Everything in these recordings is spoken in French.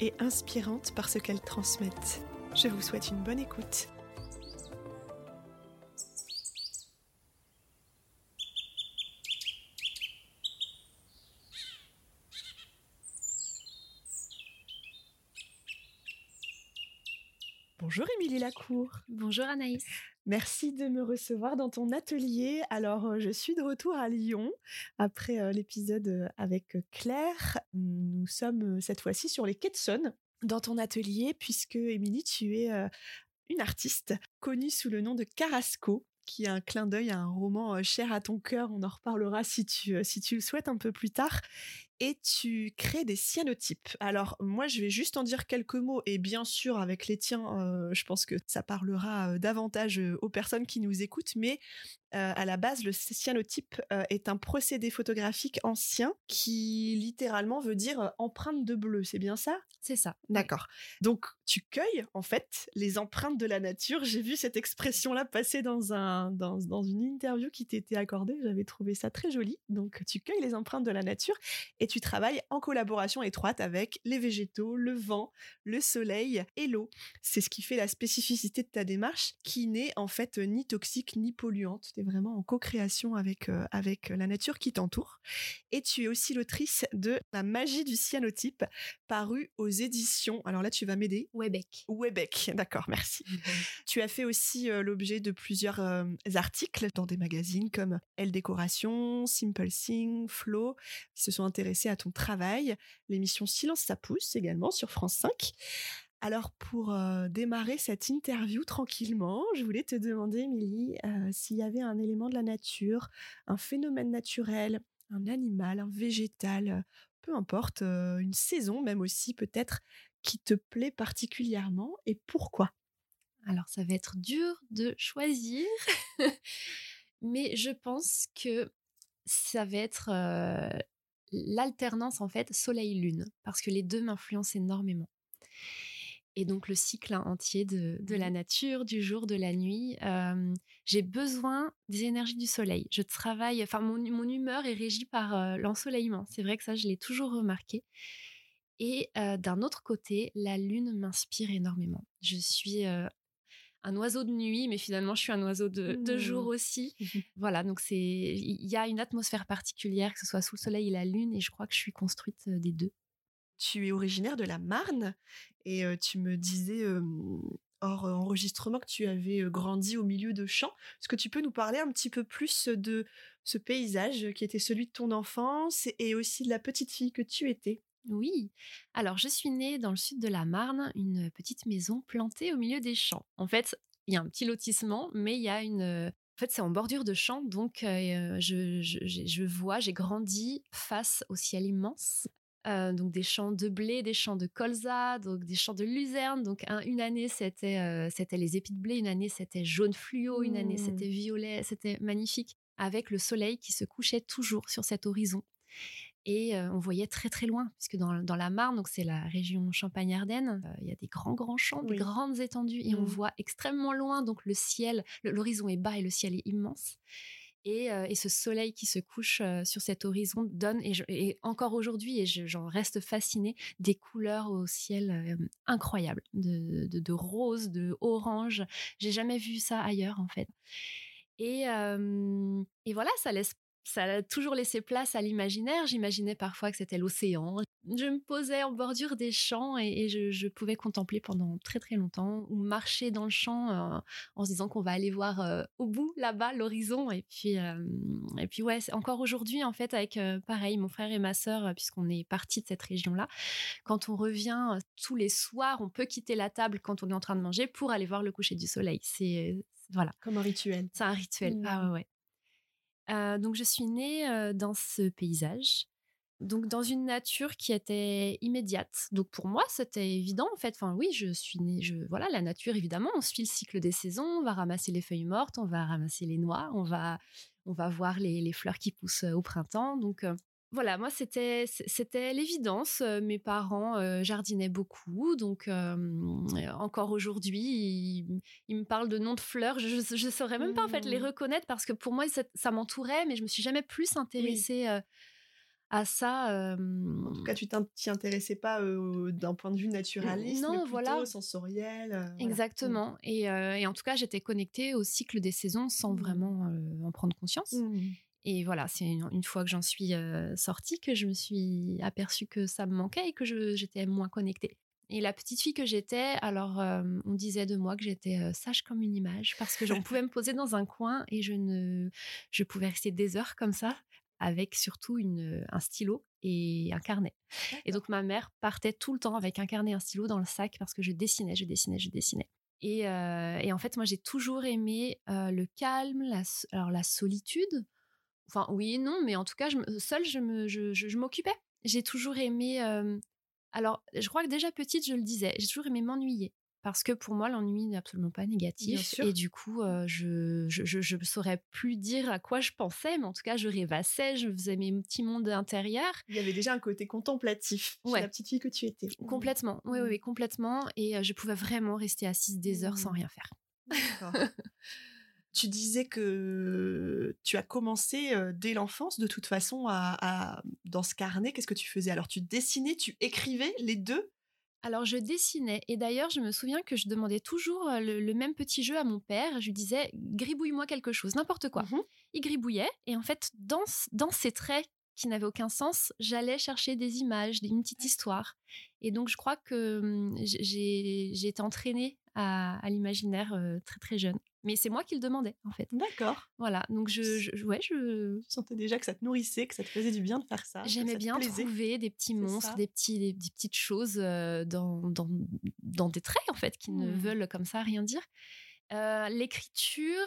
et inspirantes par ce qu'elles transmettent. Je vous souhaite une bonne écoute. Bonjour Émilie Lacour. Bonjour Anaïs. Merci de me recevoir dans ton atelier. Alors, euh, je suis de retour à Lyon après euh, l'épisode euh, avec Claire. Nous sommes cette fois-ci sur les quais de Saône, dans ton atelier, puisque Émilie, tu es une artiste connue sous le nom de Carrasco qui est un clin d'œil à un roman cher à ton cœur. On en reparlera si tu, si tu le souhaites un peu plus tard et tu crées des cyanotypes. Alors moi, je vais juste en dire quelques mots et bien sûr avec les tiens, euh, je pense que ça parlera euh, davantage euh, aux personnes qui nous écoutent, mais à la base, le cyanotype est un procédé photographique ancien qui littéralement veut dire empreinte de bleu. C'est bien ça? C'est ça. D'accord. Donc tu cueilles en fait les empreintes de la nature. J'ai vu cette expression-là passer dans un dans, dans une interview qui t'était accordée. J'avais trouvé ça très joli. Donc tu cueilles les empreintes de la nature et tu travailles en collaboration étroite avec les végétaux, le vent, le soleil et l'eau. C'est ce qui fait la spécificité de ta démarche qui n'est en fait ni toxique ni polluante. Tu es vraiment en co-création avec, euh, avec la nature qui t'entoure. Et tu es aussi l'autrice de La magie du cyanotype, paru aux éditions. Alors là, tu vas m'aider. Webec. Webec, d'accord, merci. Tu as fait aussi euh, l'objet de plusieurs euh, articles dans des magazines comme Elle Décoration, Simple Thing, Flow, qui se sont intéressés à ton travail, l'émission Silence ça pousse également sur France 5. Alors pour euh, démarrer cette interview tranquillement, je voulais te demander, Émilie, euh, s'il y avait un élément de la nature, un phénomène naturel, un animal, un végétal, peu importe, euh, une saison même aussi peut-être, qui te plaît particulièrement et pourquoi? Alors ça va être dur de choisir, mais je pense que ça va être l'alternance en fait soleil-lune, parce que les deux m'influencent énormément. Et donc le cycle entier de, la mmh nature, du jour, de la nuit, j'ai besoin des énergies du soleil. Je travaille, enfin mon, humeur est régie par l'ensoleillement. C'est vrai que ça, je l'ai toujours remarqué. Et d'un autre côté, la lune m'inspire énormément. Je suis un oiseau de nuit, mais finalement, je suis un oiseau de, jour mmh. aussi. voilà, donc c'est il y a une atmosphère particulière, que ce soit sous le soleil et la lune, et je crois que je suis construite euh, des deux. Tu es originaire de la Marne, et euh, tu me disais hors enregistrement que tu avais grandi au milieu de champs. Est-ce que tu peux nous parler un petit peu plus de ce paysage qui était celui de ton enfance et aussi de la petite fille que tu étais? Oui. Alors, je suis née dans le sud de la Marne, une petite maison plantée au milieu des champs. En fait, il y a un petit lotissement, mais il y a une. En fait, c'est en bordure de champs, donc je, vois, j'ai grandi face au ciel immense. donc des champs de blé, des champs de colza, donc des champs de luzerne. Donc une année c'était c'était les épis de blé, une année c'était jaune fluo, une année mmh. c'était violet, c'était magnifique avec le soleil qui se couchait toujours sur cet horizon et on voyait très très loin, puisque dans, la Marne, donc c'est la région Champagne-Ardenne, il y a des grands grands champs, des grandes étendues, et on mmh. voit extrêmement loin, donc le ciel, l'horizon est bas et le ciel est immense. Et, ce soleil qui se couche sur cet horizon donne, et, encore aujourd'hui, et j'en reste fascinée, des couleurs au ciel incroyables, de, de, de, rose, de orange. J'ai jamais vu ça ailleurs en fait. Et, et voilà, ça laisse ça a toujours laissé place à l'imaginaire. J'imaginais parfois que c'était l'océan. Je me posais en bordure des champs et, je, pouvais contempler pendant très très longtemps ou marcher dans le champ euh, en se disant qu'on va aller voir euh, au bout là-bas l'horizon. Et puis euh, et puis ouais, encore aujourd'hui en fait avec pareil mon frère et ma sœur puisqu'on est parti de cette région-là. Quand on revient tous les soirs, on peut quitter la table quand on est en train de manger pour aller voir le coucher du soleil. C'est voilà. Comme un rituel. C'est un rituel. Ah ouais. Euh, donc je suis née dans ce paysage donc dans une nature qui était immédiate. Donc pour moi, c'était évident en fait. Enfin oui, je suis née, je voilà la nature évidemment. On suit le cycle des saisons. On va ramasser les feuilles mortes, on va ramasser les noix, on va on va voir les, fleurs qui poussent au printemps. Donc voilà, moi c'était c'était l'évidence. Mes parents euh, jardinaient beaucoup, donc encore aujourd'hui, ils, me parlent de noms de fleurs. Je ne saurais même pas en fait les mmh. reconnaître parce que pour moi ça, m'entourait, mais je me suis jamais plus intéressée à ça. En tout cas, tu t'y intéressais pas d'un point de vue naturaliste, non, mais plutôt voilà. sensoriel. Exactement. Et, et, en tout cas, j'étais connectée au cycle des saisons sans mmh. vraiment en prendre conscience. Mmh. Et voilà, c'est une, fois que j'en suis sortie que je me suis aperçue que ça me manquait et que j'étais moins connectée. Et la petite fille que j'étais, alors on disait de moi que j'étais sage comme une image parce que j'en pouvais me poser dans un coin et je ne, je pouvais rester des heures comme ça avec surtout une, un stylo et un carnet. Et donc ma mère partait tout le temps avec un carnet et un stylo dans le sac parce que je dessinais, je dessinais, je dessinais. Et, et en fait, moi, j'ai toujours aimé le calme, la, alors la solitude. Enfin, oui et non, mais en tout cas, je, seule, je, me, je, je, m'occupais. J'ai toujours aimé. alors, je crois que déjà petite, je le disais, j'ai toujours aimé m'ennuyer parce que pour moi l'ennui n'est absolument pas négatif et du coup je, je, saurais plus dire à quoi je pensais mais en tout cas je rêvassais je faisais mes petits mondes intérieurs il y avait déjà un côté contemplatif chez la petite fille que tu étais complètement oui, oui, mmh. complètement et je pouvais vraiment rester assise des heures sans mmh. rien faire tu disais que tu as commencé dès l'enfance de toute façon à dans ce carnet qu'est-ce que tu faisais? Alors tu dessinais tu écrivais les deux? Alors je dessinais et d'ailleurs je me souviens que je demandais toujours le, même petit jeu à mon père. Je lui disais gribouille-moi quelque chose, n'importe quoi. Mmh Il gribouillait et en fait dans, dans ces traits qui n'avaient aucun sens, j'allais chercher des images, une petite histoire. Et donc je crois que mmh, j'ai été entraînée à, l'imaginaire très très jeune. Mais c'est moi qui le demandais en fait. D'accord. Voilà, donc je, je, ouais, je... sentais déjà que ça te nourrissait, que ça te faisait du bien de faire ça. J'aimais bien trouver des petits monstres, des, petits, des, petites choses dans, dans, dans, des traits en fait qui ne mmh. veulent comme ça rien dire. L'écriture,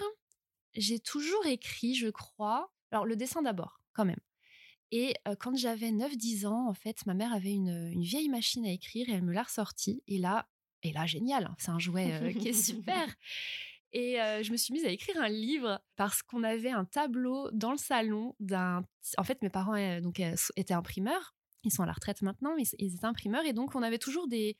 j'ai toujours écrit, je crois. Alors le dessin d'abord, quand même. Et quand j'avais 9-10 ans, en fait, ma mère avait une, une, vieille machine à écrire et elle me l'a ressortie. Et là, et là, génial, hein, c'est un jouet qui est super. Et je me suis mise à écrire un livre parce qu'on avait un tableau dans le salon d'un. En fait, mes parents donc, étaient imprimeurs. Ils sont à la retraite maintenant, mais ils étaient imprimeurs. Et donc, on avait toujours des,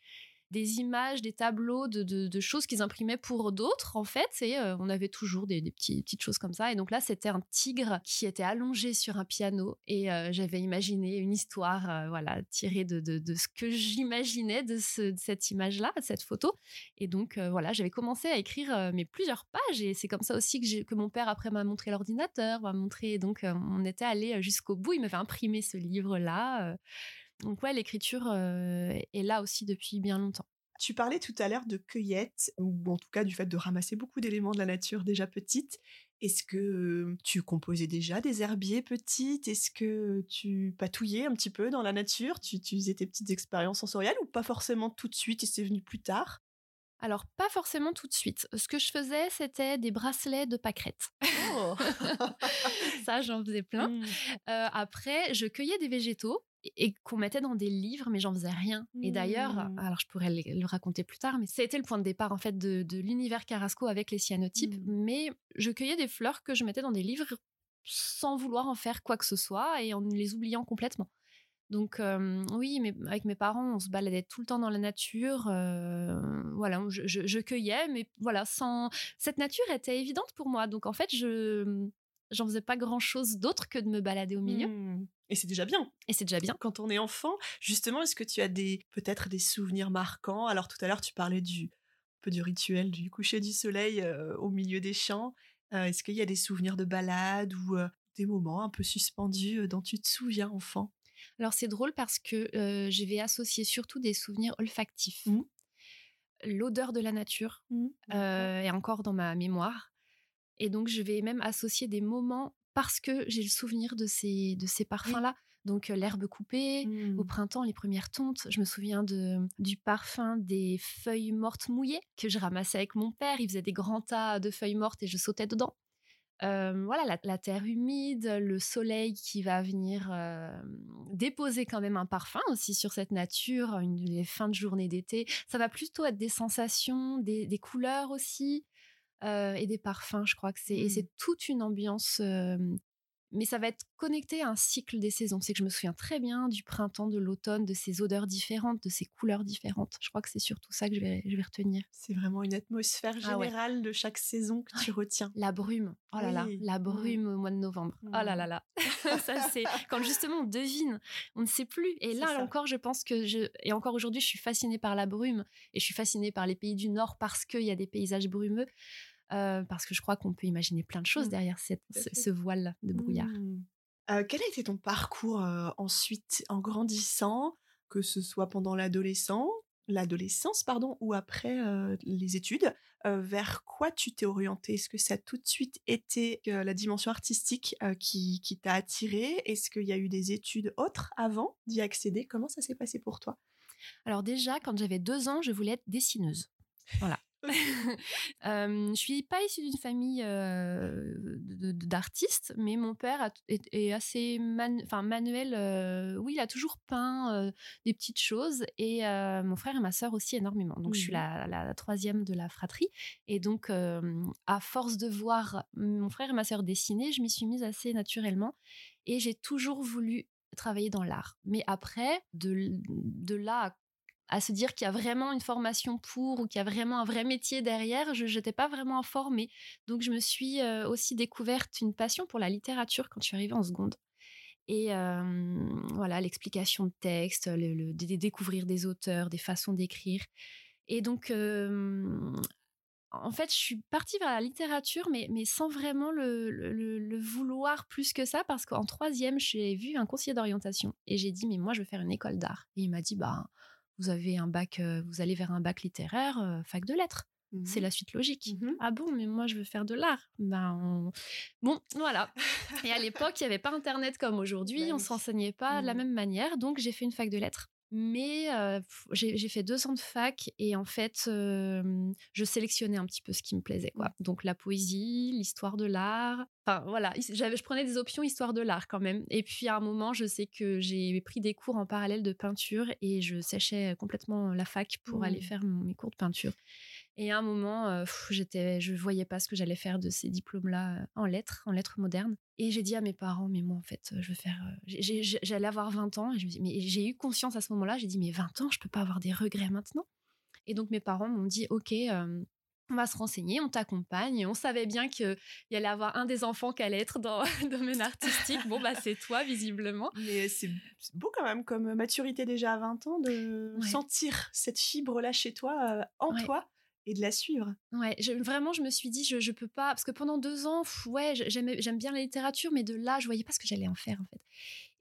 des images, des tableaux de, choses qu'ils imprimaient pour d'autres, en fait. Et euh, on avait toujours des, petites choses comme ça. Et donc là, c'était un tigre qui était allongé sur un piano. Et euh, j'avais imaginé une histoire, euh, voilà, tirée de, ce que j'imaginais de, cette image-là, de cette photo. Et donc, voilà, j'avais commencé à écrire mes plusieurs pages. Et c'est comme ça aussi que, que mon père, après, m'a montré l'ordinateur, m'a montré. Donc, on était allé jusqu'au bout. Il m'avait imprimé ce livre-là. Donc ouais, l'écriture est là aussi depuis bien longtemps. Tu parlais tout à l'heure de cueillette, ou en tout cas du fait de ramasser beaucoup d'éléments de la nature déjà petite. Est-ce que tu composais déjà des herbiers petites? Est-ce que tu patouillais un petit peu dans la nature? Tu, tu faisais tes petites expériences sensorielles ou pas forcément tout de suite et c'est venu plus tard? Alors, pas forcément tout de suite. Ce que je faisais, c'était des bracelets de pâquerettes. Oh Ça, j'en faisais plein. Mmh. après, je cueillais des végétaux et qu'on mettait dans des livres, mais j'en faisais rien. Et d'ailleurs, mmh. alors je pourrais le, raconter plus tard, mais c'était le point de départ en fait de, l'univers Carrasco avec les cyanotypes. Mmh. Mais je cueillais des fleurs que je mettais dans des livres sans vouloir en faire quoi que ce soit et en les oubliant complètement. Donc oui, mais avec mes parents, on se baladait tout le temps dans la nature. voilà, je, je, cueillais, mais voilà, sans cette nature était évidente pour moi. Donc en fait, je j'en faisais pas grand chose d'autre que de me balader au milieu. Mmh. Et c'est déjà bien. Et c'est déjà bien. Quand on est enfant, justement, est-ce que tu as des peut-être des souvenirs marquants? Alors tout à l'heure, tu parlais du peu du rituel du coucher du soleil euh, au milieu des champs. Euh, est-ce qu'il y a des souvenirs de balade ou euh, des moments un peu suspendus dont tu te souviens enfant? Alors c'est drôle parce que je vais associer surtout des souvenirs olfactifs. Mmh. L'odeur de la nature mmh, est encore dans ma mémoire. Et donc, je vais même associer des moments parce que j'ai le souvenir de ces, de ces parfums-là. Donc, l'herbe coupée, au mmh. printemps, les premières tontes. Je me souviens de, du parfum des feuilles mortes mouillées que je ramassais avec mon père. Il faisait des grands tas de feuilles mortes et je sautais dedans. voilà, la, terre humide, le soleil qui va venir déposer quand même un parfum aussi sur cette nature, une, les fins de journée d'été. Ça va plutôt être des sensations, des, couleurs aussi. Et des parfums, je crois que c'est et c'est mmh. toute une ambiance mais ça va être connecté à un cycle des saisons. C'est que je me souviens très bien du printemps, de l'automne, de ces odeurs différentes, de ces couleurs différentes. Je crois que c'est surtout ça que je vais, je vais retenir. C'est vraiment une atmosphère ah générale de chaque saison que tu retiens. La brume. Oh là là, la mmh. brume au mois de novembre. Oh là là mmh. là. ça c'est quand justement on devine, on ne sait plus. Et là encore, je pense que je et encore aujourd'hui, je suis fascinée par la brume et je suis fascinée par les pays du Nord parce qu'il y a des paysages brumeux. Euh, parce que je crois qu'on peut imaginer plein de choses mmh. derrière ce, voile de brouillard. Mmh. Euh, quel a été ton parcours euh, ensuite en grandissant, que ce soit pendant l'adolescence, l'adolescence pardon, ou après les études Vers quoi tu t'es orienté Est-ce que ça a tout de suite été la dimension artistique qui, qui t'a attiré Est-ce qu'il y a eu des études autres avant d'y accéder? Comment ça s'est passé pour toi? Alors déjà, quand j'avais deux ans, je voulais être dessineuse. Voilà. euh, je suis pas issue d'une famille d'artistes, mais mon père est, assez manuel. oui, il a toujours peint des petites choses et mon frère et ma sœur aussi énormément. Donc je suis la, troisième de la fratrie et donc à force de voir mon frère et ma sœur dessiner, je m'y suis mise assez naturellement et j'ai toujours voulu travailler dans l'art. Mais après, de, de là à à se dire qu'il y a vraiment une formation pour ou qu'il y a vraiment un vrai métier derrière, je n'étais pas vraiment informée. Donc je me suis euh, aussi découverte une passion pour la littérature quand je suis arrivée en seconde. Et voilà, l'explication de texte, le, découvrir des auteurs, des façons d'écrire. Et donc, en fait, je suis partie vers la littérature, mais, sans vraiment le vouloir plus que ça, parce qu'en troisième, j'ai vu un conseiller d'orientation et j'ai dit, mais moi, je veux faire une école d'art. Et il m'a dit, bah, vous avez un bac, vous allez vers un bac littéraire, fac de lettres. C'est mmh la suite logique. Mmh ah bon, mais moi je veux faire de l'art. Ben bon, voilà. Et à l'époque, il n'y avait pas Internet comme aujourd'hui, on ne s'enseignait pas de la mmh même manière, donc j'ai fait une fac de lettres. Mais j'ai fait deux ans de fac et en fait, je sélectionnais un petit peu ce qui me plaisait. quoi. Donc la poésie, l'histoire de l'art. Enfin voilà, je prenais des options histoire de l'art quand même. Et puis à un moment, je sais que j'ai pris des cours en parallèle de peinture et je séchais complètement la fac pour aller mmh. faire mes cours de peinture. Et à un moment, euh, j'étais, je voyais pas ce que j'allais faire de ces diplômes-là euh, en lettres, en lettres modernes. Et j'ai dit à mes parents, mais moi, en fait, je veux faire. Euh, j'allais avoir 20 ans. Et je mais j'ai eu conscience à ce moment-là. J'ai dit, mais 20 ans, je peux pas avoir des regrets maintenant? Et donc mes parents m'ont dit, ok. on va se renseigner, on t'accompagne. On savait bien qu'il y allait avoir un des enfants qui allait être dans le domaine artistique. Bon, bah, c'est toi, visiblement. Mais c'est beau quand même, comme maturité déjà à 20 ans, de sentir cette fibre-là chez toi, en toi et de la suivre. Ouais, vraiment, je me suis dit, je, je peux pas, parce que pendant deux ans, ouais, j'aime bien la littérature, mais de là, je voyais pas ce que j'allais en faire, en fait.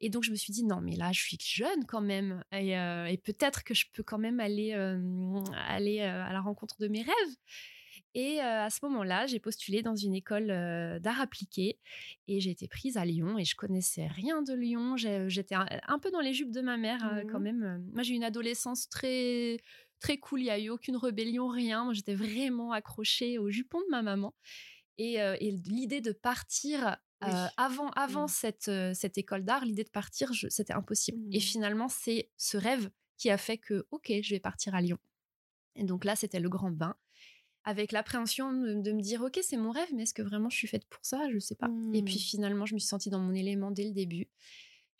Et donc, je me suis dit, non, mais là, je suis jeune quand même, et, euh, peut-être que je peux quand même aller, euh, aller euh, à la rencontre de mes rêves. Et à ce moment-là, j'ai postulé dans une école d'art appliqué et j'ai été prise à Lyon et je connaissais rien de Lyon. J'étais un, peu dans les jupes de ma mère quand mmh même. Moi, j'ai eu une adolescence très très cool. Il n'y a eu aucune rébellion, rien. Moi, j'étais vraiment accrochée au jupon de ma maman. Et, euh, l'idée de partir euh, avant, avant mmh. cette, euh, cette école d'art, l'idée de partir, c'était impossible. Et mmh. finalement, c'est ce rêve qui a fait que, ok, je vais partir à Lyon. Et donc là, c'était le grand bain. Avec l'appréhension de, me dire, ok, c'est mon rêve, mais est-ce que vraiment je suis faite pour ça? Je ne sais pas. Et puis mmh. finalement, je me suis sentie dans mon élément dès le début.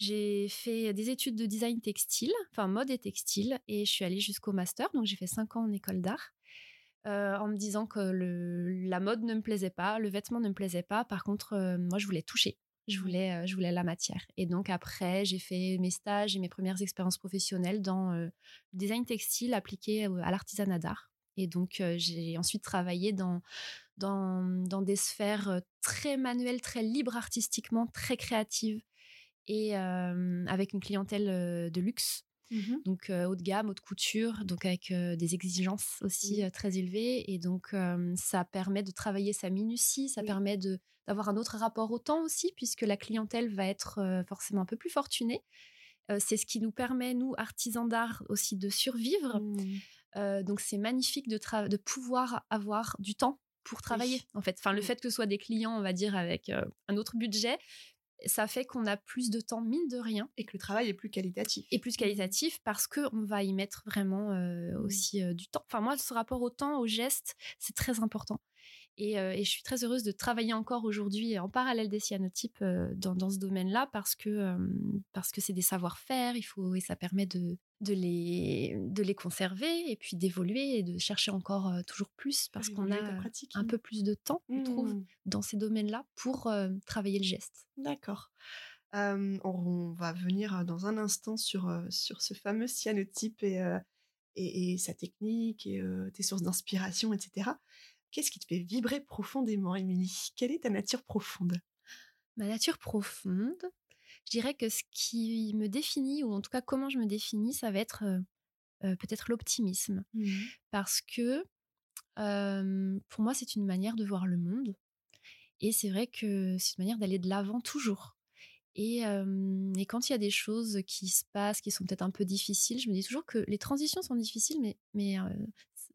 J'ai fait des études de design textile, enfin mode et textile, et je suis allée jusqu'au master. Donc j'ai fait cinq ans en école d'art. Euh, en me disant que la mode ne me plaisait pas, le vêtement ne me plaisait pas. Par contre, euh, moi, je voulais toucher. Je mmh. voulais, euh, je voulais la matière. Et donc après, j'ai fait mes stages et mes premières expériences professionnelles dans le design textile appliqué à l'artisanat d'art. Et donc, j'ai ensuite travaillé dans, dans, dans, des sphères très manuelles, très libres artistiquement, très créatives et avec une clientèle de luxe. Mmh donc haut de gamme, haute couture, donc avec des exigences aussi très élevées. Et donc ça permet de travailler sa minutie, ça permet de d'avoir un autre rapport au temps aussi, puisque la clientèle va être forcément un peu plus fortunée. c'est ce qui nous permet, nous, artisans d'art, aussi de survivre. Mmh. donc c'est magnifique de, de pouvoir avoir du temps pour travailler, en fait. Enfin, le fait que ce soit des clients, on va dire, avec euh, un autre budget, ça fait qu'on a plus de temps, mine de rien, Et que le travail est plus qualitatif. et plus qualitatif parce qu'on va y mettre vraiment euh, aussi euh, du temps. Enfin, moi, ce rapport au temps, au geste, c'est très important. Et, euh, et je suis très heureuse de travailler encore aujourd'hui en parallèle des cyanotypes euh, dans, dans ce domaine-là parce que euh, parce que c'est des savoir-faire, il faut et ça permet de, de les de les conserver et puis d'évoluer et de chercher encore euh, toujours plus parce qu'on a pratique. un peu plus de temps, je trouve, Mm. dans ces domaines-là pour euh, travailler le geste. D'accord. Euh, on, on va venir dans un instant sur, sur ce fameux cyanotype et, et, et sa technique et tes sources d'inspiration, etc. Qu'est-ce qui te fait vibrer profondément, Émilie? Quelle est ta nature profonde? Ma nature profonde, je dirais que ce qui me définit, ou en tout cas comment je me définis, ça va être euh, euh, peut-être l'optimisme. Parce que euh, pour moi, c'est une manière de voir le monde. Et c'est vrai que c'est une manière d'aller de l'avant toujours. Et, euh, et quand il y a des choses qui se passent, qui sont peut-être un peu difficiles, je me dis toujours que les transitions sont difficiles, mais, mais,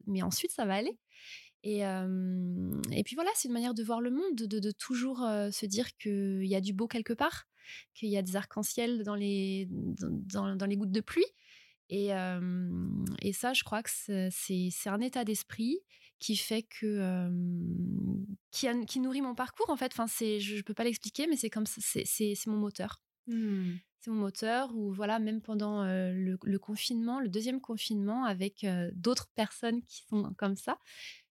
mais ensuite ça va aller. Et, euh, et puis voilà, c'est une manière de voir le monde, de, de toujours euh, se dire qu'il y a du beau quelque part, qu'il y a des arcs-en-ciel dans les, dans, dans- les gouttes de pluie. Et, euh, et ça, je crois que c'est un état d'esprit qui fait que qui, a- qui nourrit mon parcours en fait. Enfin, je, je peux pas l'expliquer, mais c'est comme ça, c'est mon moteur. C'est mon moteur. Ou voilà, même pendant euh, le, le confinement, le deuxième confinement, avec euh, d'autres personnes qui sont comme ça,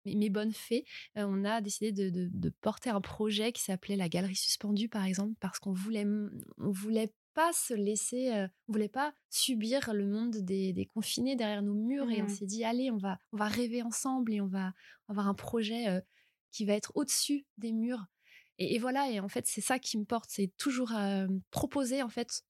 mes, bonnes fées, on a décidé de, de- de porter un projet qui s'appelait la galerie suspendue, par exemple, parce qu'on voulait on voulait pas se laisser, euh, on voulait pas subir le monde des, des confinés derrière nos murs et on Mhm. s'est dit allez on va on va rêver ensemble et on va avoir un projet euh, qui va être au-dessus des murs et, et voilà et en fait c'est ça qui me porte c'est toujours euh, proposer en fait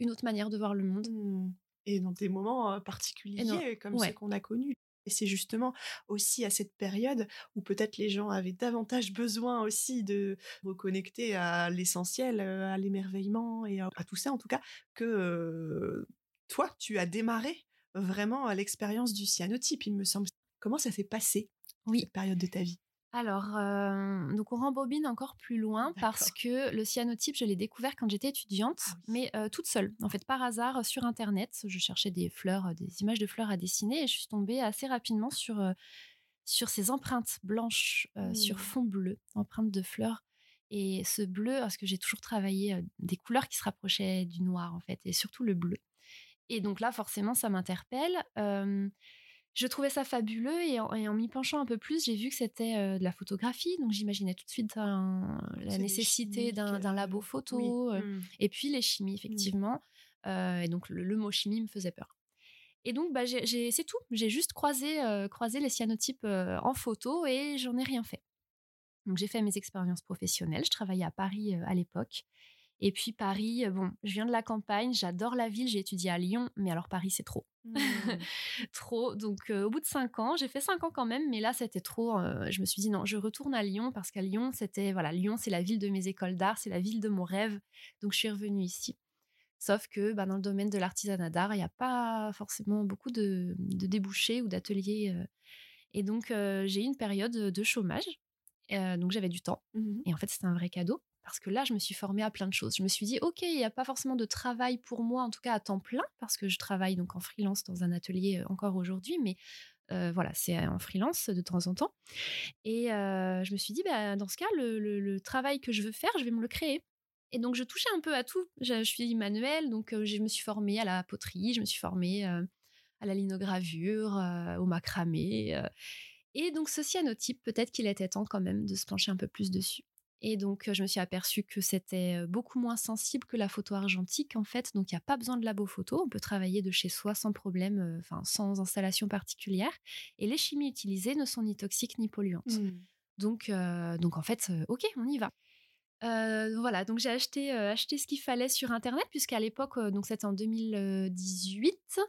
une autre manière de voir le monde Mm. Et dans des moments particuliers non, comme ouais. ceux qu'on a connus. Et c'est justement aussi à cette période où peut-être les gens avaient davantage besoin aussi de reconnecter à l'essentiel, à l'émerveillement et à, à tout ça en tout cas, que euh, toi, tu as démarré vraiment à l'expérience du cyanotype, il me semble. Comment ça s'est passé, Oui. cette période de ta vie? Alors, euh, donc on rembobine encore plus loin parce que le cyanotype, je l'ai découvert quand j'étais étudiante, Ah oui. mais euh, toute seule. En fait, par hasard, euh, sur Internet, je cherchais des fleurs, euh, des images de fleurs à dessiner et je suis tombée assez rapidement sur, euh, sur ces empreintes blanches sur fond bleu, empreintes de fleurs. Et ce bleu, parce que j'ai toujours travaillé des couleurs qui se rapprochaient du noir, en fait, et surtout le bleu. Et donc là, forcément, ça m'interpelle. Je trouvais ça fabuleux et en, m'y penchant un peu plus, j'ai vu que c'était euh, de la photographie. Donc j'imaginais tout de suite un- la nécessité d'un euh, labo photo. oui. euh, Mm. et puis les chimies, effectivement. Euh, et donc le, le mot chimie me faisait peur. Et donc bah, c'est tout. J'ai juste croisé, croisé les cyanotypes en photo et j'en ai rien fait. Donc j'ai fait mes expériences professionnelles. Je travaillais à Paris à l'époque. Et puis Paris, bon, je viens de la campagne, j'adore la ville, j'ai étudié à Lyon, mais alors Paris c'est trop Mm. trop. Donc, euh, au bout de cinq ans, j'ai fait cinq ans quand même, mais là, c'était trop. euh, je me suis dit non, je retourne à Lyon parce qu'à Lyon, c'était voilà, Lyon, c'est la ville de mes écoles d'art, c'est la ville de mon rêve. Donc, je suis revenue ici. Sauf que bah, dans le domaine de l'artisanat d'art, il n'y a pas forcément beaucoup de, de débouchés ou d'ateliers. euh. Et donc, j'ai eu une période de chômage. Donc, j'avais du temps. Mhm. Et en fait, c'était un vrai cadeau parce que là, je me suis formée à plein de choses. Je me suis dit, OK, il n'y a pas forcément de travail pour moi, en tout cas à temps plein, parce que je travaille donc en freelance dans un atelier euh, encore aujourd'hui, mais euh, voilà, c'est en freelance de temps en temps. Et euh, je me suis dit, bah, dans ce cas, le, travail que je veux faire, je vais me le créer. Et donc, je touchais un peu à tout. Je, suis manuelle, donc euh, je me suis formée à la poterie, je me suis formée euh, à la linogravure, euh, au macramé. euh. Et donc, ce cyanotype, peut-être qu'il était temps quand même de se pencher un peu plus dessus. Et donc, je me suis aperçue que c'était beaucoup moins sensible que la photo argentique, en fait. Donc, il n'y a pas besoin de labo photo. On peut travailler de chez soi sans problème, euh, enfin, sans installation particulière. Et les chimies utilisées ne sont ni toxiques ni polluantes. Mm. Donc, euh, donc en fait, ok, on y va. Euh, voilà, donc j'ai acheté, euh, acheté ce qu'il fallait sur Internet, puisqu'à l'époque, euh, donc c'était en 2018,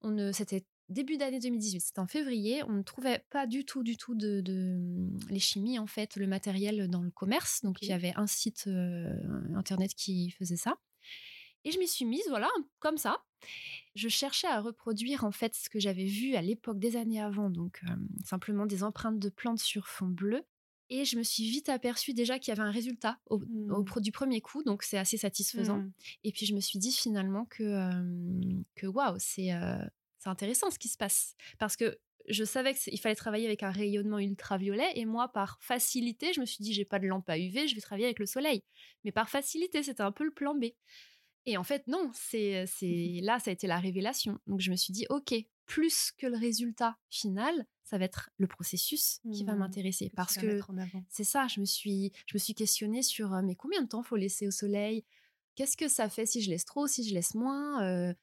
on ne, c'était début d'année 2018, c'était en février, on ne trouvait pas du tout, du tout de, de- les chimies, en fait, le matériel dans le commerce. Donc il y avait un site euh, Internet qui faisait ça. Et je m'y suis mise, voilà, comme ça. Je cherchais à reproduire en fait ce que j'avais vu à l'époque des années avant, donc euh, simplement des empreintes de plantes sur fond bleu. Et je me suis vite aperçue déjà qu'il y avait un résultat au, Mmh. du premier coup, donc c'est assez satisfaisant. Mmh. Et puis je me suis dit finalement que, euh, que waouh, c'est euh, c'est intéressant ce qui se passe. Parce que je savais qu'il fallait travailler avec un rayonnement ultraviolet et moi, par facilité, je me suis dit, j'ai pas de lampe à UV, je vais travailler avec le soleil. Mais par facilité, c'était un peu le plan B. Et en fait, non, c'est c'est là, ça a été la révélation. Donc je me suis dit, ok, plus que le résultat final, ça va être le processus qui va Mmh. m'intéresser parce que c'est ça. Je me suis je me suis questionnée sur mais combien de temps faut laisser au soleil? Qu'est-ce que ça fait si je laisse trop, si je laisse moins Euh,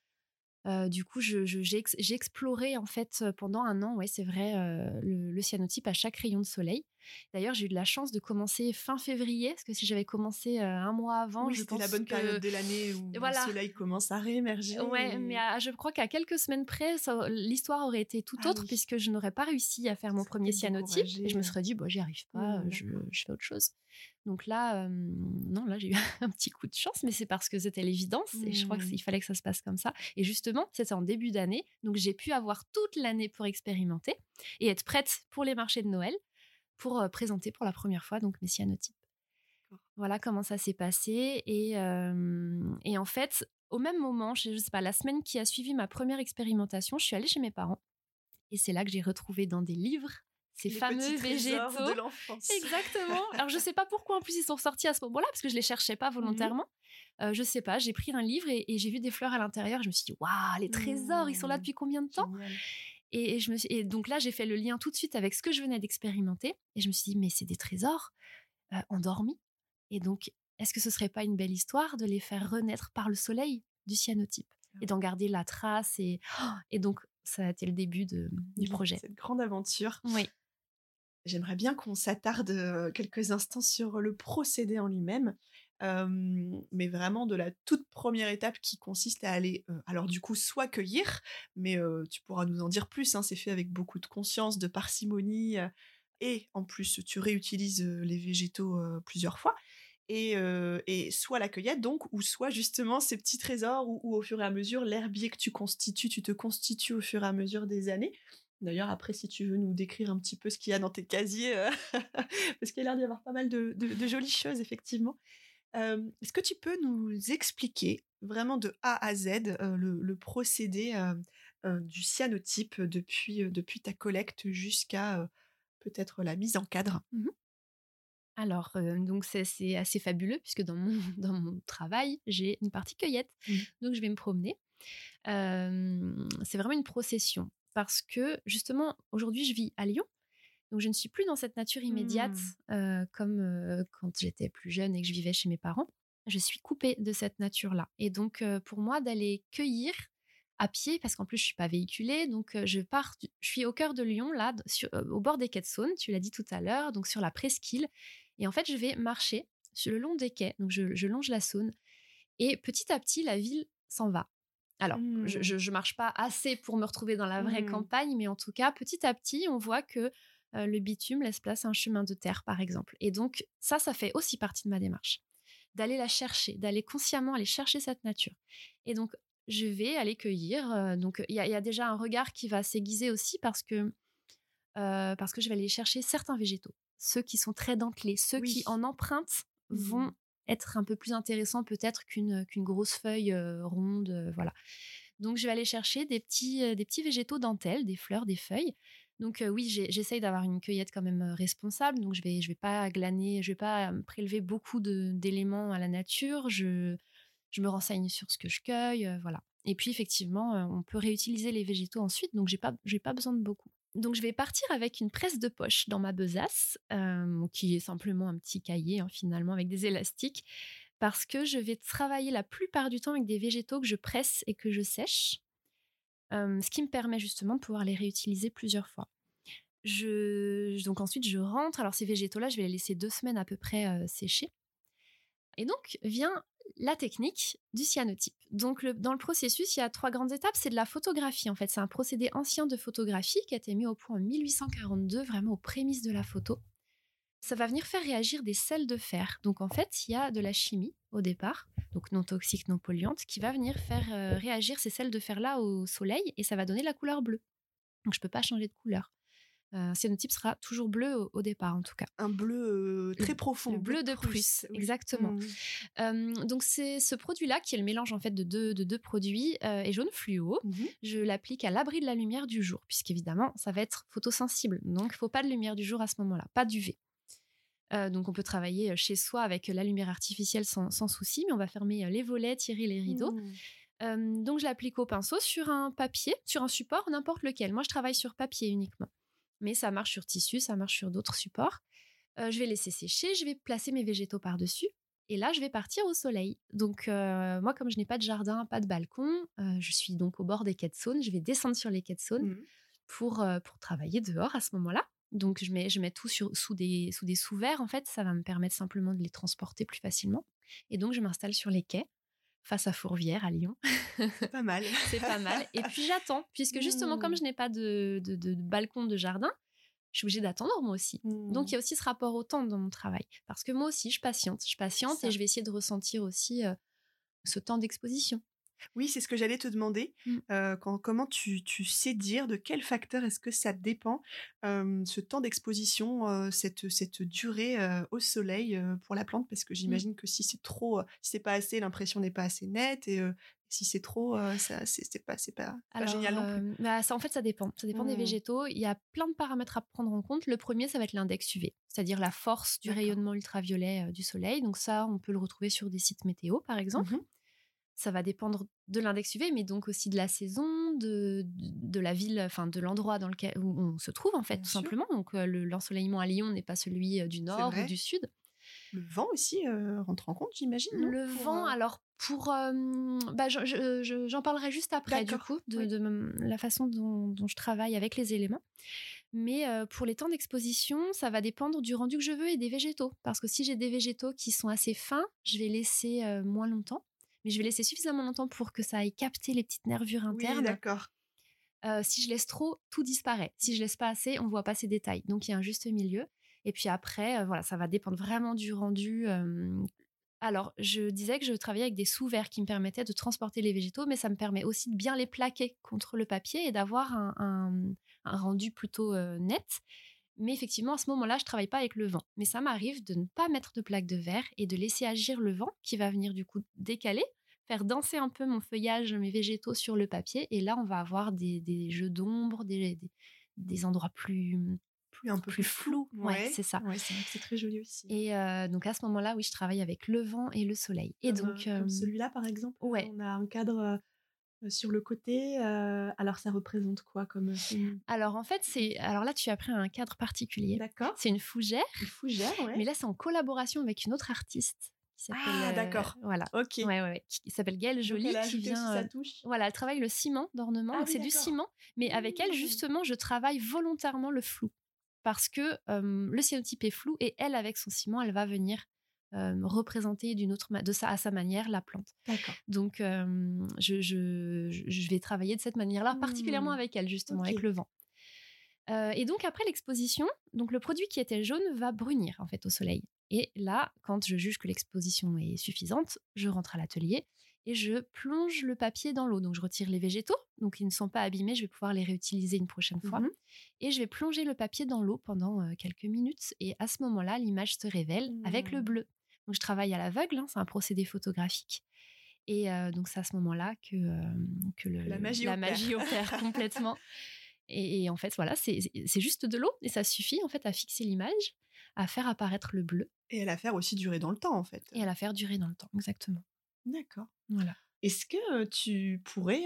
du coup, j'ai ex- j'ai exploré en fait pendant un an, ouais, c'est vrai, le cyanotype à chaque rayon de soleil. D'ailleurs, j'ai eu de la chance de commencer fin février, parce que si j'avais commencé un mois avant, Oui, je c'était pense la bonne que... période de l'année où Voilà. le soleil commence à réémerger. Ouais, et- mais à- je crois qu'à quelques semaines près, l'histoire aurait été tout Ah autre oui. puisque je n'aurais pas réussi à faire mon premier cyanotype. Et je me serais dit, bon, j'y arrive pas, Mmh, je, fais autre chose. Donc là, euh, non, là, j'ai eu un petit coup de chance, mais c'est parce que c'était l'évidence et je crois Mmh. qu'il fallait que ça se passe comme ça. Et justement, c'était en début d'année, donc j'ai pu avoir toute l'année pour expérimenter et être prête pour les marchés de Noël pour euh, présenter pour la première fois donc mes cyanotypes. Voilà comment ça s'est passé. Et, euh, et en fait, au même moment, je, sais pas, la semaine qui a suivi ma première expérimentation, je suis allée chez mes parents. Et c'est là que j'ai retrouvé dans des livres ces Les fameux végétaux. de l'enfance. Exactement. Alors je sais pas pourquoi en plus ils sont sortis à ce moment-là parce que je les cherchais pas volontairement. Euh, je sais pas. J'ai pris un livre et, et j'ai vu des fleurs à l'intérieur. Je me suis dit waouh les trésors ils sont là Mmh. depuis combien de temps? Génial. Et, et je me suis- et donc là j'ai fait le lien tout de suite avec ce que je venais d'expérimenter et je me suis dit mais c'est des trésors euh, endormis et donc est-ce que ce serait pas une belle histoire de les faire renaître par le soleil du cyanotype et d'en garder la trace et et donc ça a été le début de- du projet. Cette grande aventure. Oui. J'aimerais bien qu'on s'attarde euh, quelques instants sur le procédé en lui-même, mais vraiment de la toute première étape qui consiste à aller, alors du coup, soit cueillir, mais tu pourras nous en dire plus, hein, c'est fait avec beaucoup de conscience, de parcimonie, et en plus, tu réutilises les végétaux plusieurs fois. Et, et soit la cueillette donc, ou soit justement ces petits trésors où au fur et à mesure l'herbier que tu constitues, tu te constitues au fur et à mesure des années. D'ailleurs, après, si tu veux nous décrire un petit peu ce qu'il y a dans tes casiers, parce qu'il y a l'air d'y avoir pas mal de jolies choses, effectivement. Euh, Est-ce que tu peux nous expliquer vraiment de A à Z euh, le, le procédé euh, du cyanotype depuis, depuis ta collecte jusqu'à peut-être la mise en cadre? Alors, euh, donc c'est assez fabuleux puisque dans mon, dans mon travail, j'ai une partie cueillette. Mhm. Donc, je vais me promener. C'est vraiment une procession parce que justement, aujourd'hui, je vis à Lyon. Donc, je ne suis plus dans cette nature immédiate euh, comme euh, quand j'étais plus jeune et que je vivais chez mes parents. Je suis coupée de cette nature-là. Et donc, euh, pour moi, d'aller cueillir à pied, parce qu'en plus, je suis pas véhiculée, donc je pars, du- je suis au cœur de Lyon, là, sur- au bord des quais de Saône, tu l'as dit tout à l'heure, donc sur la presqu'île. Et en fait, je vais marcher sur le long des quais, donc je, je longe la Saône, et petit à petit, la ville s'en va. Alors, Mmh. je, je, je marche pas assez pour me retrouver dans la vraie Mmh. campagne, mais en tout cas, petit à petit, on voit que euh, le bitume laisse place à un chemin de terre, par exemple. Et donc, ça, ça fait aussi partie de ma démarche. D'aller la chercher, d'aller consciemment aller chercher cette nature. Et donc, je vais aller cueillir. euh, donc, il y, a- il y a déjà un regard qui va s'aiguiser aussi parce que, euh, parce que je vais aller chercher certains végétaux. Ceux qui sont très dentelés, ceux Oui. qui, en empreinte, Mhm. vont être un peu plus intéressants peut-être qu'une qu'une grosse feuille ronde. voilà. Donc, je vais aller chercher des petits, des petits végétaux dentelles, des fleurs, des feuilles. Donc, oui, j'essaye d'avoir une cueillette quand même responsable. Donc, je vais, je vais pas glaner, je vais pas prélever beaucoup d'éléments à la nature. Je, je me renseigne sur ce que je cueille. voilà. Et puis, effectivement, on peut réutiliser les végétaux ensuite. Donc, j'ai pas, j'ai pas besoin de beaucoup. Donc, je vais partir avec une presse de poche dans ma besace, qui est simplement un petit cahier, hein, finalement, avec des élastiques, parce que je vais travailler la plupart du temps avec des végétaux que je presse et que je sèche, ce qui me permet justement de pouvoir les réutiliser plusieurs fois. Donc ensuite, je rentre. Alors, ces végétaux-là, je vais les laisser deux semaines à peu près sécher. Et donc vient la technique du cyanotype. Donc dans le processus, il y a trois grandes étapes. C'est de la photographie en fait. C'est un procédé ancien de photographie qui a été mis au point en 1842, vraiment aux prémices de la photo. Ça va venir faire réagir des sels de fer. Donc en fait, il y a de la chimie au départ, donc non toxique, non polluante, qui va venir faire euh, réagir ces sels de fer là au soleil et ça va donner la couleur bleue. Donc je peux pas changer de couleur. Euh, cyanotype sera toujours bleu au, départ, en tout cas. Un bleu très profond. Le bleu de Prusse, exactement. Mmh. donc c'est ce produit-là qui est le mélange en fait de deux, de deux produits est jaune fluo. Mmh Je l'applique à l'abri de la lumière du jour, puisqu'évidemment ça va être photosensible. Donc il faut pas de lumière du jour à ce moment-là, pas d'UV. Euh, donc on peut travailler chez soi avec la lumière artificielle sans, souci, mais on va fermer les volets, tirer les rideaux. Mmh. donc je l'applique au pinceau sur un papier, sur un support, n'importe lequel. Moi je travaille sur papier uniquement mais ça marche sur tissu, ça marche sur d'autres supports. je vais laisser sécher, je vais placer mes végétaux par-dessus. Et là, je vais partir au soleil. Donc, moi, comme je n'ai pas de jardin, pas de balcon, je suis donc au bord des quais de Saône. Je vais descendre sur les quais de Saône mmh. pour, pour travailler dehors à ce moment-là. Donc, je mets, je mets tout sur, sous des sous des sous-verres. En fait, ça va me permettre simplement de les transporter plus facilement. Et donc, je m'installe sur les quais face à Fourvière à Lyon. C'est pas mal. c'est pas mal. Et puis j'attends, puisque justement, comme mmh. je n'ai pas de, de, balcon de jardin, je suis obligée d'attendre moi aussi. Donc il y a mmh. aussi ce rapport au temps dans mon travail. Parce que moi aussi, je patiente. Je patiente et je vais essayer de ressentir aussi euh, ce temps d'exposition. Oui, c'est ce que j'allais te demander. Mmh. comment tu, sais dire de quel facteur est-ce que ça dépend, ce temps d'exposition, cette, cette durée au soleil pour la plante? Parce que mmh. j'imagine que si c'est trop, si c'est pas assez, l'impression n'est pas assez nette. Et si c'est trop, ça, c'est, pas, c'est pas, génial non plus. Bah, ça, en fait, ça dépend. Ça dépend des mmh. végétaux. Il y a plein de paramètres à prendre en compte. Le premier, ça va être l'index UV, c'est-à-dire la force du rayonnement ultraviolet du soleil. Donc ça, on peut le retrouver sur des sites météo, par exemple ça va dépendre de l'index UV, mais donc aussi de la saison, de, de la ville, enfin de l'endroit dans lequel où on se trouve en fait, tout simplement. Donc l'ensoleillement à Lyon n'est pas celui du nord ou du sud. Le vent aussi rentre en compte, j'imagine. Le vent, alors pour, bah, j'en parlerai juste après du coup de, la façon dont, je travaille avec les éléments. Mais pour les temps d'exposition, ça va dépendre du rendu que je veux et des végétaux. Parce que si j'ai des végétaux qui sont assez fins, je vais laisser moins longtemps mais je vais laisser suffisamment longtemps pour que ça aille capter les petites nervures internes. Oui, d'accord. si je laisse trop, tout disparaît. Si je laisse pas assez, on voit pas ces détails. Donc il y a un juste milieu. Et puis après, voilà, ça va dépendre vraiment du rendu. Alors, je disais que je travaillais avec des sous-verres qui me permettaient de transporter les végétaux, mais ça me permet aussi de bien les plaquer contre le papier et d'avoir un, rendu plutôt net. Mais effectivement, à ce moment-là, je travaille pas avec le vent. Mais ça m'arrive de ne pas mettre de plaque de verre et de laisser agir le vent qui va venir du coup décaler, faire danser un peu mon feuillage, mes végétaux sur le papier. Et là, on va avoir des, jeux d'ombre, des, des, endroits plus, plus un peu plus, flous. Ouais, c'est ça. c'est très joli aussi. Et euh, donc à ce moment-là, oui, je travaille avec le vent et le soleil. Et donc euh, celui-là, par exemple, ouais. on a un cadre euh, sur le côté. alors, ça représente quoi comme Alors, en fait, c'est. Alors là, tu as pris un cadre particulier. D'accord. C'est une fougère. Une fougère, ouais. Mais là, c'est en collaboration avec une autre artiste. Ah, d'accord. voilà. Ok. Ouais, ouais, ouais. Qui, s'appelle Gaëlle Jolie. qui vient. voilà, elle travaille le ciment d'ornement. Ah donc, c'est du ciment. Mais avec elle, mmh. justement, je travaille volontairement le flou. Parce que le cyanotype est flou et elle, avec son ciment, elle va venir représenter d'une autre de ça à sa manière la plante. D'accord. Donc je, je, je, vais travailler de cette manière-là, particulièrement mmh. avec elle justement, avec le vent. et donc après l'exposition, donc le produit qui était jaune va brunir en fait au soleil. Et là, quand je juge que l'exposition est suffisante, je rentre à l'atelier et je plonge le papier dans l'eau. Donc je retire les végétaux, donc ils ne sont pas abîmés, je vais pouvoir les réutiliser une prochaine fois. Mmh et je vais plonger le papier dans l'eau pendant quelques minutes. Et à ce moment-là, l'image se révèle avec le mmh. bleu. Donc, je travaille à l'aveugle, hein, c'est un procédé photographique. Et donc, c'est à ce moment-là que, que la magie opère, complètement. Et, en fait, voilà, c'est juste de l'eau et ça suffit en fait à fixer l'image, à faire apparaître le bleu. Et à la faire aussi durer dans le temps, en fait. Et à la faire durer dans le temps, exactement. D'accord. Voilà. Est-ce que tu pourrais,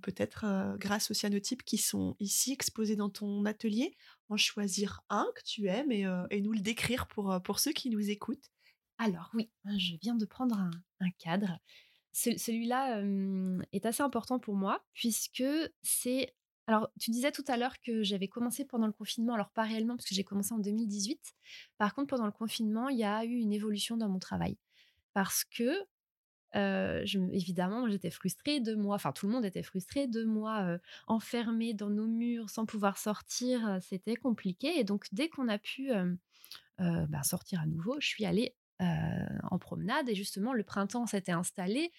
peut-être grâce aux cyanotypes qui sont ici exposés dans ton atelier, en choisir un que tu aimes et, et nous le décrire pour, pour ceux qui nous écoutent? Alors oui, hein, je viens de prendre un, cadre. Celui-là est assez important pour moi puisque c'est... Alors, tu disais tout à l'heure que j'avais commencé pendant le confinement, alors pas réellement parce que j'ai commencé en 2018. Par contre, pendant le confinement, il y a eu une évolution dans mon travail. Parce que, évidemment, j'étais frustrée de moi, enfin tout le monde était frustré de moi, enfermée dans nos murs sans pouvoir sortir, c'était compliqué. Et donc, dès qu'on a pu bah, sortir à nouveau, je suis allée en promenade et justement le printemps s'était installé.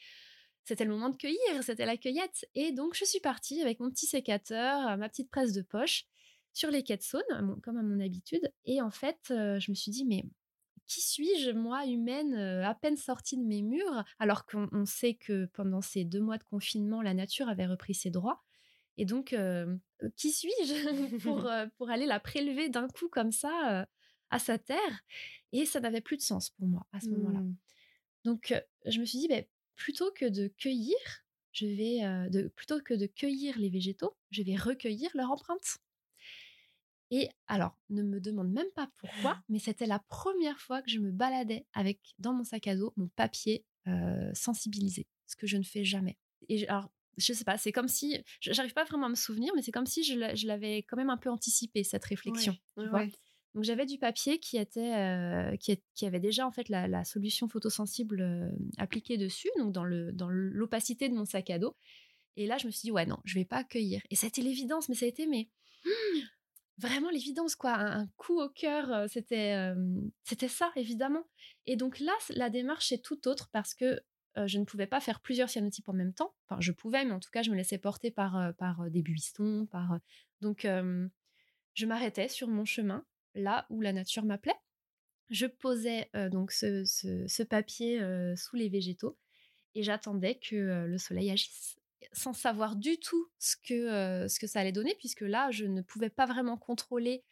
C'était le moment de cueillir, c'était la cueillette. Et donc je suis partie avec mon petit sécateur, ma petite presse de poche sur les quais de Saône, comme à mon habitude. Et en fait, je me suis dit, mais qui suis-je, moi, humaine, à peine sortie de mes murs, alors qu'on sait que pendant ces deux mois de confinement, la nature avait repris ses droits. Et donc, qui suis-je pour, pour aller la prélever d'un coup comme ça à sa terre? Et ça n'avait plus de sens pour moi à ce moment-là. Mmh. Donc, je me suis dit, bah, plutôt que de cueillir, je vais, de, plutôt que de cueillir les végétaux, je vais recueillir leur empreinte. Et alors, ne me demande même pas pourquoi, mais c'était la première fois que je me baladais avec dans mon sac à dos mon papier sensibilisé, ce que je ne fais jamais. Et alors, je sais pas, c'est comme si, j'arrive pas vraiment à me souvenir, mais c'est comme si je l'avais quand même un peu anticipé cette réflexion. Donc j'avais du papier qui était qui, avait déjà en fait la, solution photosensible appliquée dessus, donc dans le dans l'opacité de mon sac à dos. Et là je me suis dit ouais non, je vais pas accueillir. Et été l'évidence, mais ça a été mais vraiment l'évidence quoi, un, coup au cœur, c'était c'était ça évidemment. Et donc là la démarche est tout autre parce que je ne pouvais pas faire plusieurs cyanotypes en même temps. Enfin, je pouvais, mais en tout cas, je me laissais porter par, par des buissons. Par... Donc, je m'arrêtais sur mon chemin, là où la nature m'appelait. Je posais donc ce, papier sous les végétaux et j'attendais que le soleil agisse sans savoir du tout ce que, ce que ça allait donner, puisque là, je ne pouvais pas vraiment contrôler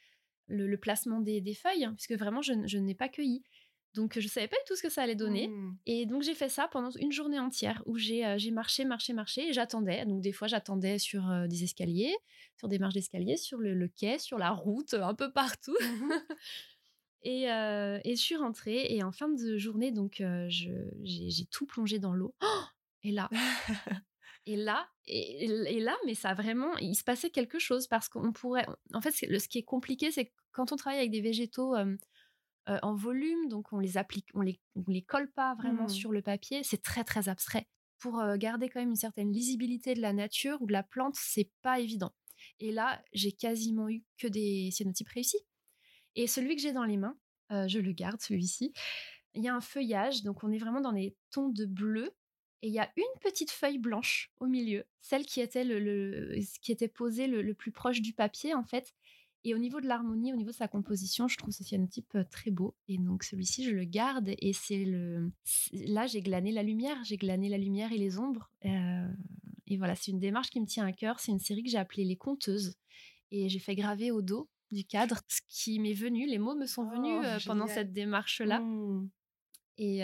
le, placement des, feuilles, hein, puisque vraiment, je, n'ai pas cueilli. Donc, je ne savais pas du tout ce que ça allait donner. Mmh. Et donc, j'ai fait ça pendant une journée entière où j'ai marché, marché, marché et j'attendais. Donc, des fois, j'attendais sur des escaliers, sur des marches d'escalier, sur le, quai, sur la route, un peu partout. Mmh et, et, je suis rentrée et en fin de journée, donc j'ai tout plongé dans l'eau. Oh et là, Et là, et, là, mais ça vraiment, il se passait quelque chose parce qu'on pourrait. En fait, ce qui est compliqué, c'est quand on travaille avec des végétaux en volume, donc on les applique, on les, les colle pas vraiment mmh. sur le papier, c'est très très abstrait. Pour garder quand même une certaine lisibilité de la nature ou de la plante, c'est pas évident. Et là, j'ai quasiment eu que des cyanotypes réussis. Et celui que j'ai dans les mains, je le garde, celui-ci. Il y a un feuillage, donc on est vraiment dans des tons de bleu et il y a une petite feuille blanche au milieu, celle qui était, le, qui était posée le, plus proche du papier en fait. Et au niveau de l'harmonie, au niveau de sa composition, je trouve ce cyanotype très beau. Et donc celui-ci, je le garde. Et c'est le. Là, j'ai glané la lumière. J'ai glané la lumière et les ombres. et voilà, c'est une démarche qui me tient à cœur. C'est une série que j'ai appelée Les Conteuses. Et j'ai fait graver au dos du cadre ce qui m'est venu. Les mots me sont venus oh, pendant cette démarche-là. Mmh. Et,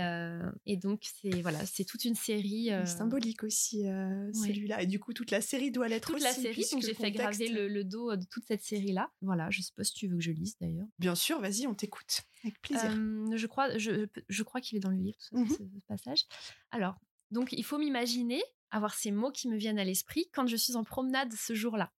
et, donc, c'est voilà, c'est toute une série. Symbolique aussi, celui-là. Et du coup, toute la série doit l'être aussi. Toute la série, donc j'ai fait graver le, dos de toute cette série-là. Voilà, je sais pas si tu veux que je lise d'ailleurs. Bien sûr, vas-y, on t'écoute. Avec plaisir. je crois, je, je crois qu'il est dans le livre, mmh ce, passage. Alors, donc, il faut m'imaginer avoir ces mots qui me viennent à l'esprit quand je suis en promenade ce jour-là.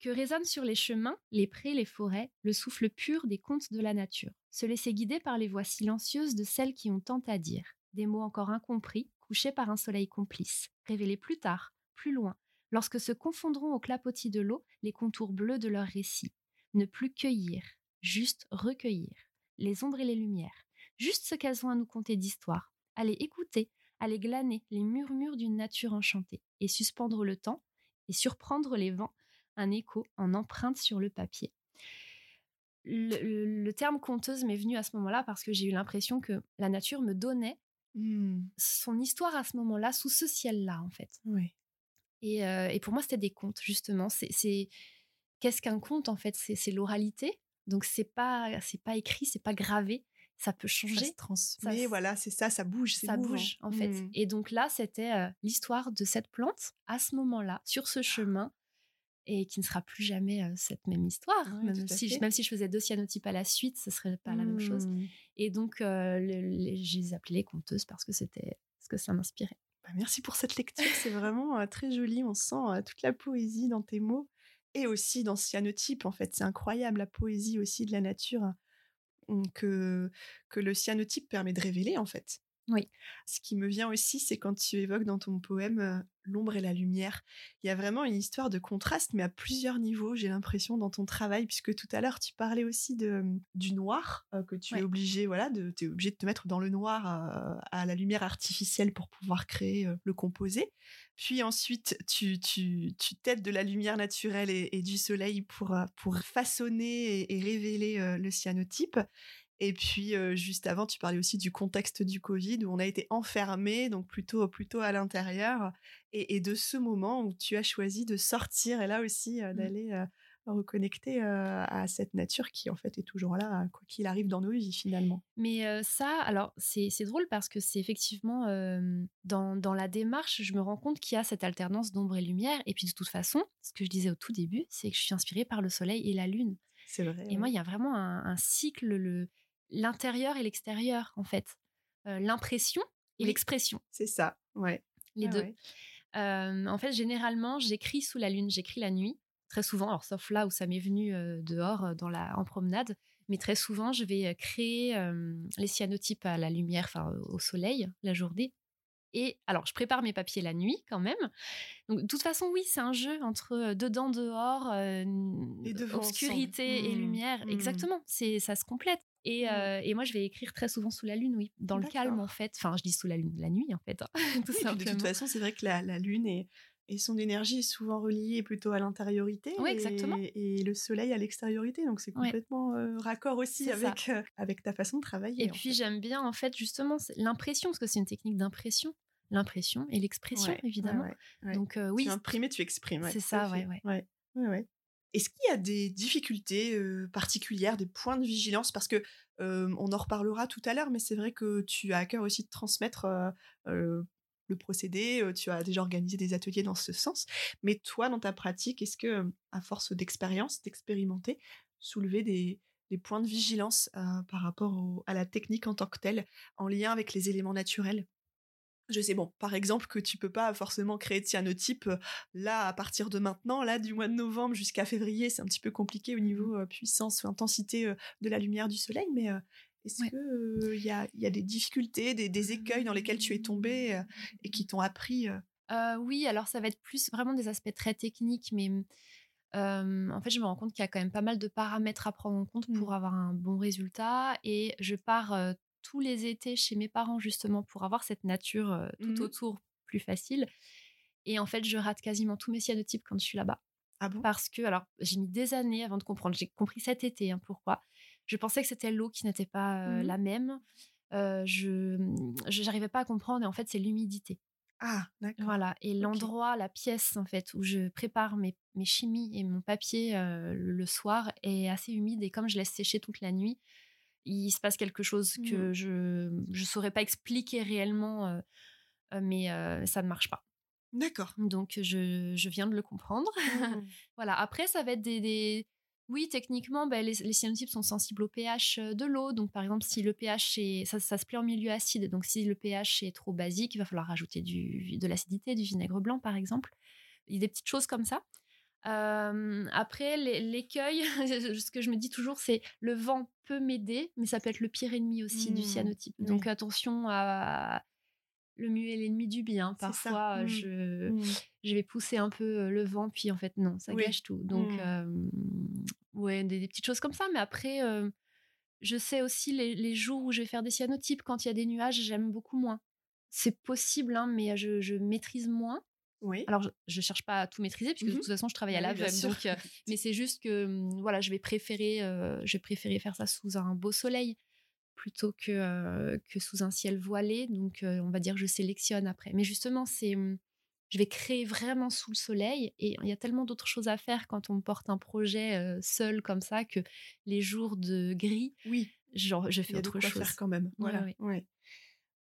Que résonne sur les chemins, les prés, les forêts, le souffle pur des contes de la nature. Se laisser guider par les voix silencieuses de celles qui ont tant à dire, des mots encore incompris, couchés par un soleil complice, révélés plus tard, plus loin, lorsque se confondront au clapotis de l'eau les contours bleus de leur récit. Ne plus cueillir, juste recueillir, les ombres et les lumières, juste ce qu'elles ont à nous conter d'histoire, aller écouter, aller glaner les murmures d'une nature enchantée, et suspendre le temps, et surprendre les vents, un écho en empreinte sur le papier le, terme conteuse m'est venu à ce moment-là parce que j'ai eu l'impression que la nature me donnait mmh. son histoire à ce moment-là, sous ce ciel-là, en fait. Oui. Et, et, pour moi, c'était des contes, justement. C'est qu'est-ce qu'un conte, en fait? C'est l'oralité. Donc, c'est pas, pas écrit, c'est pas gravé. Ça peut changer. Ça se transmet, voilà, c'est ça, ça bouge. Ça bouge, en fait. Mmh. Et donc là, c'était l'histoire de cette plante à ce moment-là, sur ce chemin, et qui ne sera plus jamais cette même histoire. même, si, je, même, si, je faisais deux cyanotypes à la suite, ce serait pas la même chose. Mmh. Et donc, je les appelais les conteuses parce que c'était ce que ça m'inspirait. Bah, merci pour cette lecture, c'est vraiment très joli. On sent toute la poésie dans tes mots et aussi dans cyanotype. En fait, c'est incroyable la poésie aussi de la nature mmh, que que le cyanotype permet de révéler en fait. Oui. Ce qui me vient aussi, c'est quand tu évoques dans ton poème l'ombre et la lumière. Il y a vraiment une histoire de contraste, mais à plusieurs niveaux, j'ai l'impression, dans ton travail, puisque tout à l'heure, tu parlais aussi de, du noir, que tu es obligé, voilà, de, es obligé de te mettre dans le noir à la lumière artificielle pour pouvoir créer le composé. Puis ensuite, tu, tu, tu t'aides de la lumière naturelle et, du soleil pour, pour façonner et, et révéler le cyanotype. Et puis juste avant, tu parlais aussi du contexte du Covid où on a été enfermé, donc plutôt plutôt à l'intérieur, et, de ce moment où tu as choisi de sortir et là aussi mmh. d'aller reconnecter à cette nature qui en fait est toujours là, quoi qu'il arrive dans nos vies finalement. Mais ça, alors c'est drôle parce que c'est effectivement dans, dans, la démarche, je me rends compte qu'il y a cette alternance d'ombre et lumière. Et puis de toute façon, ce que je disais au tout début, c'est que je suis inspirée par le soleil et la lune. C'est vrai. Et moi, il y a vraiment un, un cycle, le, l'intérieur et l'extérieur, en fait. L'impression et l'expression. C'est ça, ouais. Les deux. en fait, généralement, j'écris sous la lune, j'écris la nuit, très souvent, alors sauf là où ça m'est venu dehors, dans la, en promenade, mais très souvent, je vais créer les cyanotypes à la lumière, enfin au soleil, la journée. Et alors, je prépare mes papiers la nuit quand même. Donc, de toute façon, oui, c'est un jeu entre dedans, dehors, obscurité et mmh. lumière. Mmh. Exactement, c'est ça se complète. Et, mmh. et, moi, je vais écrire très souvent sous la lune, oui, dans le calme en fait. Enfin, je dis sous la lune, la nuit en fait. Hein, tout De toute façon, c'est vrai que la, la lune et, et, son énergie est souvent reliée plutôt à l'intériorité. Oui, exactement. Et, le soleil à l'extériorité. Donc, c'est complètement raccord aussi avec, avec ta façon de travailler. Et puis, j'aime bien en fait justement l'impression, parce que c'est une technique d'impression. L'impression et l'expression, évidemment. Donc, oui. Tu imprimes, tu exprimes. c'est ça, ouais, ouais. ouais. Est-ce qu'il y a des difficultés particulières, des points de vigilance? Parce que on en reparlera tout à l'heure, mais c'est vrai que tu as à cœur aussi de transmettre le procédé. tu as déjà organisé des ateliers dans ce sens. Mais toi, dans ta pratique, est-ce que, à force d'expérience, d'expérimenter, soulever des, points de vigilance par rapport à la technique en tant que telle, en lien avec les éléments naturels? Je sais, bon, par exemple, que tu peux pas forcément créer de cyanotype là, à partir de maintenant, là, du mois de novembre jusqu'à février, c'est un petit peu compliqué au mmh. niveau puissance ou intensité de la lumière du soleil, mais est-ce qu'il y, a, y, a, des difficultés, des, écueils dans lesquels tu es tombé et qui t'ont appris Oui, alors ça va être plus vraiment des aspects très techniques, mais en fait, je me rends compte qu'il y a quand même pas mal de paramètres à prendre en compte pour mmh. avoir un bon résultat et je pars tous les étés chez mes parents justement pour avoir cette nature tout mmh autour plus facile. Et en fait, je rate quasiment tous mes cyanotypes quand je suis là-bas. Ah bon? Parce que, alors, j'ai mis des années avant de comprendre. J'ai compris cet été hein, pourquoi. Je pensais que c'était l'eau qui n'était pas mmh la même. je n'arrivais pas à comprendre. Et en fait, c'est l'humidité. Ah, d'accord. Voilà. Et l'endroit, la pièce, en fait, où je prépare mes, mes chimies et mon papier le soir est assez humide. Et comme je laisse sécher toute la nuit, il se passe quelque chose que mmh. je ne saurais pas expliquer réellement, mais ça ne marche pas. D'accord. Donc, je, je, viens de le comprendre. Mmh. voilà. Après, ça va être des. Oui, techniquement, ben, les, les, cyanotypes sont sensibles au pH de l'eau. Donc, par exemple, si le pH est. Ça, ça, se plaît en milieu acide. Donc, si le pH est trop basique, il va falloir rajouter du, de l'acidité, du vinaigre blanc, par exemple. Il y a des petites choses comme ça après, l'écueil, ce que je me dis toujours, c'est le vent peut m'aider, mais ça peut être le pire ennemi aussi du mmh, cyanotype. Donc attention à le mieux est l'ennemi du bien. Parfois, mmh, je, mmh. je vais pousser un peu le vent, puis en fait, non, ça gâche tout. Donc, ouais, des, petites choses comme ça. Mais après, je sais aussi les, les, jours où je vais faire des cyanotypes, quand il y a des nuages, j'aime beaucoup moins. C'est possible, hein, mais je, je maîtrise moins. Oui. Alors, je, ne cherche pas à tout maîtriser, puisque de mmh toute façon, je travaille à l'aveugle. donc, mais c'est juste que, mmh, voilà, je vais préférer, je vais préférer faire ça sous un beau soleil plutôt que, que sous un ciel voilé. Donc, on va dire que je sélectionne après. Mais justement, c'est, mmh, je vais créer vraiment sous le soleil. Et il y a tellement d'autres choses à faire quand on porte un projet seul comme ça que les jours de gris. Oui. Genre, je fais autre chose. faire quand même. Voilà. ouais.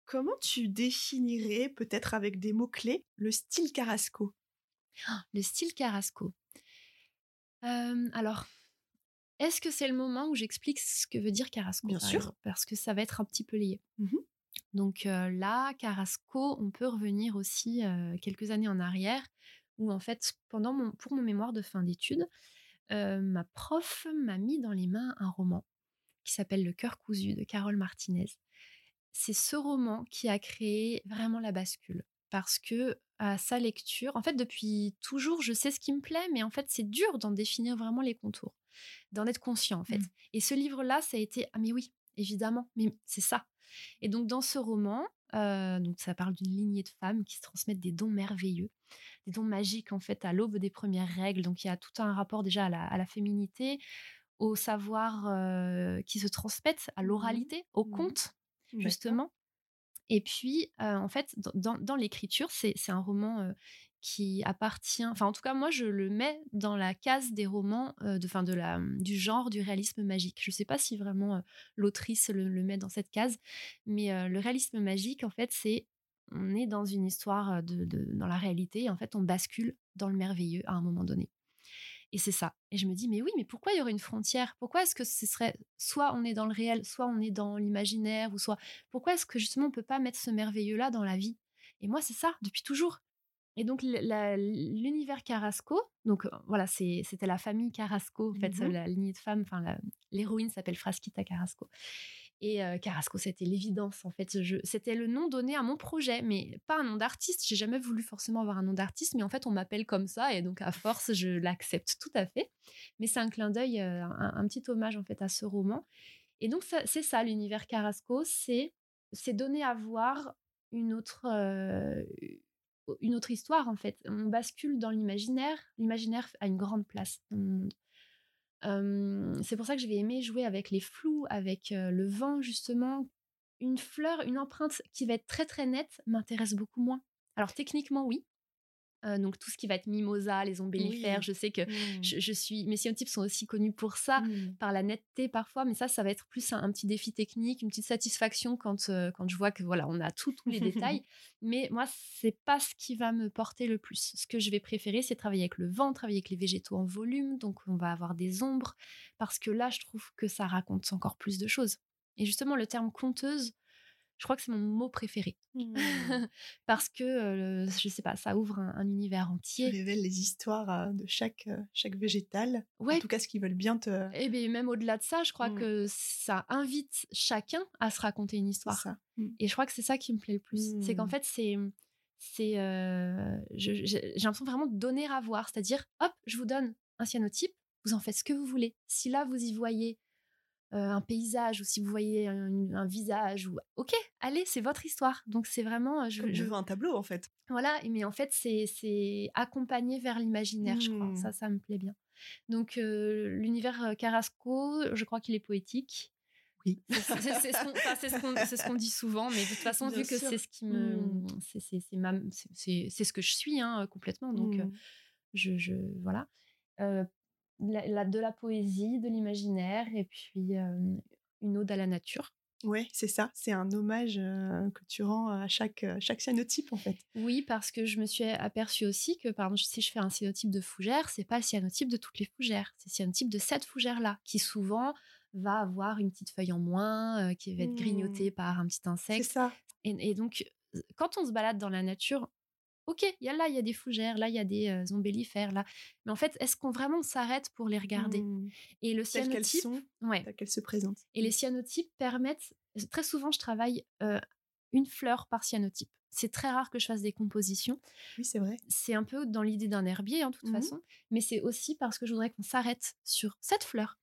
Comment tu définirais, peut-être avec des mots-clés, le style Carrasco? Ah, Le style Carrasco. alors, est-ce que c'est le moment où j'explique ce que veut dire Carrasco Bien sûr. parce que ça va être un petit peu lié. Mmh Donc là, Carrasco, on peut revenir aussi quelques années en arrière, où en fait, pendant mon, pour mon mémoire de fin d'études, ma prof m'a mis dans les mains un roman qui s'appelle Le cœur cousu de Carole Martinez c'est ce roman qui a créé vraiment la bascule. Parce que à sa lecture, en fait, depuis toujours, je sais ce qui me plaît, mais en fait, c'est dur d'en définir vraiment les contours, d'en être conscient, en fait. Mmh. Et ce livre-là, ça a été, ah mais oui, évidemment, mais c'est ça. Et donc, dans ce roman, euh, donc ça parle d'une lignée de femmes qui se transmettent des dons merveilleux, des dons magiques, en fait, à l'aube des premières règles. Donc, il y a tout un rapport déjà à la, à la féminité, au savoir euh, qui se transmettent, à Mmh l'oralité, au Mmh. conte. Justement. Et puis, en fait, dans, dans- l'écriture, c'est un roman qui appartient, enfin, en tout cas, moi, je le mets dans la case des romans de, fin, de la, du genre du réalisme magique. Je ne sais pas si vraiment l'autrice le, met dans cette case, mais le réalisme magique, en fait, c'est on est dans une histoire de, de- dans la réalité, et en fait, on bascule dans le merveilleux à un moment donné. Et c'est ça. Et je me dis, mais oui, mais pourquoi il y aurait une frontière? Pourquoi est-ce que ce serait soit on est dans le réel, soit on est dans l'imaginaire, ou soit pourquoi est-ce que justement on peut pas mettre ce merveilleux-là dans la vie? Et moi, c'est ça depuis toujours. Et donc l'univers Carrasco, donc voilà, c'était la famille Carrasco, en fait, Mhm. la lignée de femmes. Enfin, l'héroïne s'appelle Frasquita Carrasco. Et Carrasco, c'était l'évidence, en fait. C'était le nom donné à mon projet, mais pas un nom d'artiste. J'ai jamais voulu forcément avoir un nom d'artiste, mais en fait, on m'appelle comme ça, et donc à force, je l'accepte tout à fait. Mais c'est un clin d'œil, un, petit hommage en fait à ce roman. Et donc c'est ça l'univers Carrasco, c'est c'est donner à voir une autre une autre histoire en fait. On bascule dans l'imaginaire. L'imaginaire a une grande place. C'est pour ça que je vais aimer jouer avec les flous, avec le vent justement. Une fleur, une empreinte qui va être très très nette m'intéresse beaucoup moins. Alors techniquement oui. Euh, donc tout ce qui va être mimosa, les ombellifères, Oui. je sais que Mmh. je, je suis. Mes cyanotypes sont aussi connus pour ça, Mmh. par la netteté parfois, mais ça, ça va être plus un, un petit défi technique, une petite satisfaction quand, euh, quand je vois que voilà, on a tout, tous les détails. Mais moi, c'est pas ce qui va me porter le plus. Ce que je vais préférer, c'est travailler avec le vent, travailler avec les végétaux en volume, donc on va avoir des ombres, parce que là, je trouve que ça raconte encore plus de choses. Et justement, le terme conteuse, je crois que c'est mon mot préféré. Mmh. parce que, euh, je sais pas, ça ouvre un, un univers entier. révèles les histoires euh, de chaque, euh, chaque végétal. Ouais. En tout cas, ce qu'ils veulent bien te. Et bien même au-delà de ça, je crois Mm. que ça invite chacun à se raconter une histoire. ça. Mmh. Et je crois que c'est ça qui me plaît le plus. C'est qu'en fait, c'est c'est euh, j'ai l'impression vraiment de donner à voir, c'est-à-dire hop, je vous donne un cyanotype, vous en faites ce que vous voulez. Si là vous y voyez un paysage ou si vous voyez un, un visage ou ok, allez, c'est votre histoire. Donc c'est vraiment euh, je, Comme je- devant un tableau, en fait. voilà, mais en fait, c'est c'est accompagné vers l'imaginaire, je crois. Mm. Ça, ça me plaît bien. Donc, euh, l'univers euh, Carrasco, je crois qu'il est poétique. Oui. C'est ce qu'on ce dit souvent, mais de toute façon, Bien vu que c'est ce qui me. Mm. c'est- C'est ce que je suis, hein, complètement. Donc, euh, Mmh. je, je. Voilà. Euh, la- la- de la poésie, de l'imaginaire, et puis euh, une ode à la nature. Ouais, c'est ça. C'est un hommage euh, que tu rends à chaque, chaque cyanotype, en fait. Oui, parce que je me suis aperçue aussi que, par exemple, si je fais un cyanotype de fougère, c'est pas le cyanotype de toutes les fougères. C'est le cyanotype de cette fougère-là, qui souvent va avoir une petite feuille en moins, euh, qui va être Mmh. grignotée par un petit C'est insecte. ça. Et, et donc, quand on se balade dans la nature, ok, il y a là, il y a des fougères, là, il y a des euh, ombellifères, là. Mais en fait, est-ce qu'on vraiment s'arrête pour les regarder? Mmh. Et le Telles cyanotype, sont, ouais. qu'elles se présentent. Et les cyanotypes permettent. Très souvent, je travaille euh, une fleur par cyanotype. C'est très rare que je fasse des compositions. Oui, c'est vrai. C'est un peu dans l'idée d'un herbier, en toute Mhm. façon, mais c'est aussi parce que je voudrais qu'on s'arrête sur cette fleur.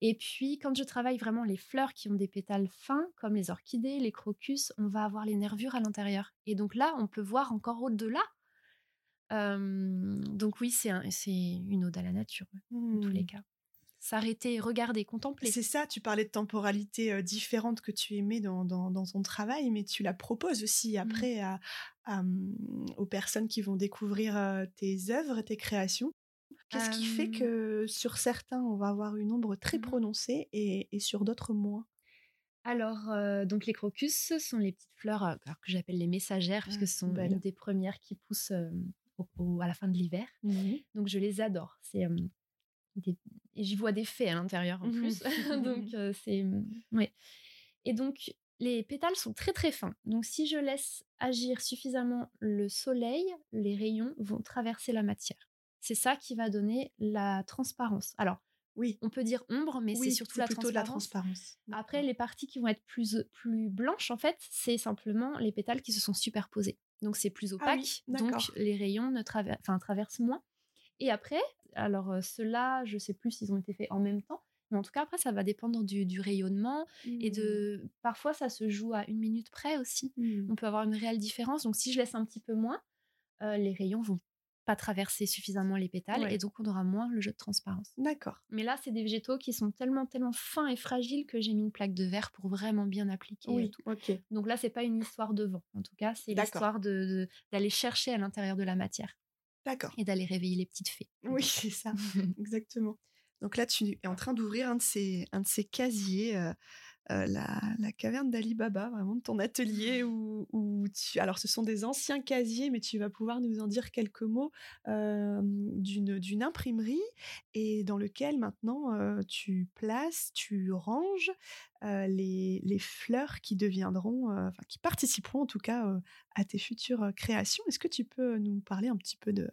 Et puis, quand je travaille vraiment les fleurs qui ont des pétales fins, comme les orchidées, les crocus, on va avoir les nervures à l'intérieur. Et donc là, on peut voir encore au-delà. Euh, donc oui, c'est un- c'est une ode à la nature, dans tous les Mmh. cas. S'arrêter, regarder, contempler. C'est ça, tu parlais de temporalité euh, différente que tu aimais dans, dans, dans ton travail, mais tu la proposes aussi après à, à, hum, aux personnes qui vont découvrir euh, tes œuvres, tes créations. Qu'est-ce qui fait que sur certains, on va avoir une ombre très Mhm. prononcée et, et sur d'autres moins? Alors, euh, donc les crocus ce sont les petites fleurs euh, que j'appelle les messagères, puisque Ah, ce sont une des premières qui poussent euh, au- au- à la fin de l'hiver. Donc, je les adore. C'est des- et j'y vois des fées à l'intérieur en Mhm. plus. donc, c'est ouais. Et donc, les pétales sont très très fins. Donc, si je laisse agir suffisamment le soleil, les rayons vont traverser la matière. C'est ça qui va donner la transparence. Alors, Oui. On peut dire ombre, mais Oui, c'est surtout la plutôt de la transparence. transparence. Après, les parties qui vont être plus, plus blanches, en fait, c'est simplement les pétales qui se sont superposés. Donc, c'est plus Ah opaque. oui, donc, les rayons ne traver- traversent moins. Et après, alors ceux-là, je sais plus s'ils ont été faits en même temps. Mais en tout cas, après, ça va dépendre du, du rayonnement et Mmh. de. Parfois, ça se joue à une minute près aussi. Mmh. On peut avoir une réelle différence. Donc, si je laisse un petit peu moins, euh, les rayons vont pas traverser suffisamment les pétales Ouais. et donc on aura moins le jeu de transparence. D'accord. Mais là, c'est des végétaux qui sont tellement, tellement fins et fragiles que j'ai mis une plaque de verre pour vraiment bien appliquer Oui, tout. ok. Donc là, c'est pas une histoire de vent. En tout cas, c'est D'accord. l'histoire de, de- d'aller chercher à l'intérieur de la matière D'accord. et d'aller réveiller les petites fées. Oui, c'est ça, exactement. Donc là, tu es en train d'ouvrir un de ces, un de ces casiers, euh, euh, la, caverne d'Ali Baba, vraiment de ton atelier où, tu... Alors, ce sont des anciens casiers, mais tu vas pouvoir nous en dire quelques mots euh, d'une, imprimerie et dans lequel maintenant euh, tu places, tu ranges les, fleurs qui deviendront, enfin, qui participeront en tout cas à tes futures créations. Est-ce que tu peux nous parler un petit peu de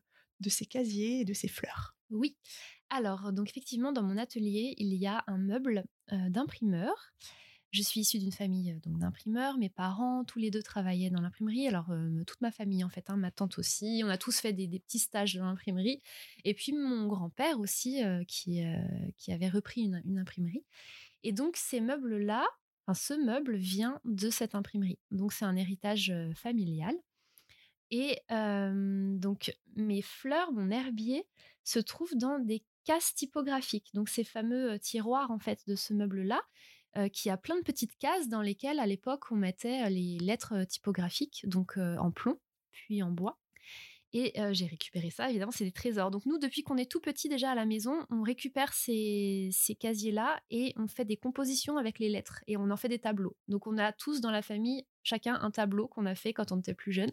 ces casiers et de ces fleurs? Oui. Alors, donc effectivement, dans mon atelier, il y a un meuble d'imprimeur. Je suis issue d'une famille donc d'imprimeurs. Mes parents, tous les deux travaillaient dans l'imprimerie. Alors, toute ma famille, en fait, hein, ma tante aussi. On a tous fait des, petits stages dans l'imprimerie. Et puis, mon grand-père aussi, qui, qui avait repris une, une imprimerie. Et donc, ces meubles-là, enfin, ce meuble vient de cette imprimerie. Donc, c'est un héritage familial. Et donc, mes fleurs, mon herbier, se trouve dans des cases typographiques. Donc, ces fameux tiroirs, en fait, de ce meuble-là, qui a plein de petites cases dans lesquelles, à l'époque, on mettait les lettres typographiques, donc en plomb, puis en bois. Et j'ai récupéré ça, évidemment, c'est des trésors. Donc nous, depuis qu'on est tout petit déjà à la maison, on récupère ces, ces casiers-là et on fait des compositions avec les lettres et on en fait des tableaux. Donc on a tous dans la famille chacun un tableau qu'on a fait quand on était plus jeune.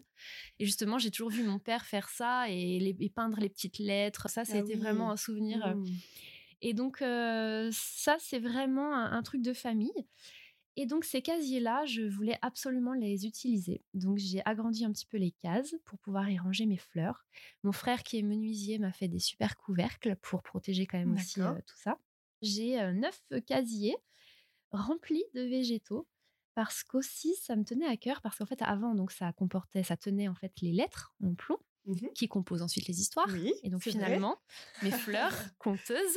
Et justement, j'ai toujours vu mon père faire ça et, les, et peindre les petites lettres. Ça, c'était oui. vraiment un souvenir. euh, Mmh. et donc, euh, ça, c'est vraiment un, un truc de famille. Et donc, ces casiers-là, je voulais absolument les utiliser. Donc, j'ai agrandi un petit peu les cases pour pouvoir y ranger mes fleurs. Mon frère, qui est menuisier, m'a fait des super couvercles pour protéger quand même aussi euh, tout ça. J'ai euh, neuf casiers remplis de végétaux parce qu'aussi ça me tenait à cœur parce qu'en fait avant donc ça comportait ça tenait en fait les lettres en plomb Mhm. qui composent ensuite les histoires Oui, et donc vrai. finalement mes fleurs conteuses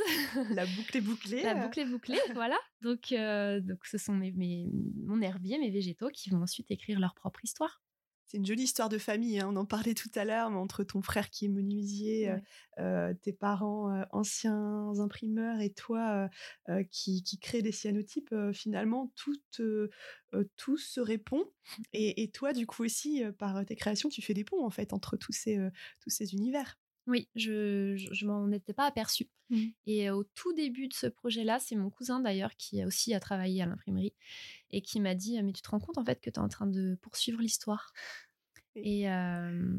la boucle est bouclée. la boucle est bouclée, voilà. Donc, euh, donc ce sont mes, mes- mon herbier, mes végétaux qui vont ensuite écrire leur propre histoire. C'est une jolie histoire de famille. hein, On en parlait tout à l'heure, mais entre ton frère qui est menuisier, euh, Ouais. euh, tes parents euh, anciens imprimeurs et toi euh, qui, qui crée des cyanotypes, finalement, tout, tout se répond. Et, et toi, du coup aussi, par tes créations, tu fais des ponts en fait entre tous ces, tous ces univers. Oui, je, je, je m'en étais pas aperçue. Mhm. Et au tout début de ce projet-là, c'est mon cousin d'ailleurs qui a aussi a travaillé à l'imprimerie et qui m'a dit Mais tu te rends compte en fait que tu es en train de poursuivre l'histoire? Et- euh,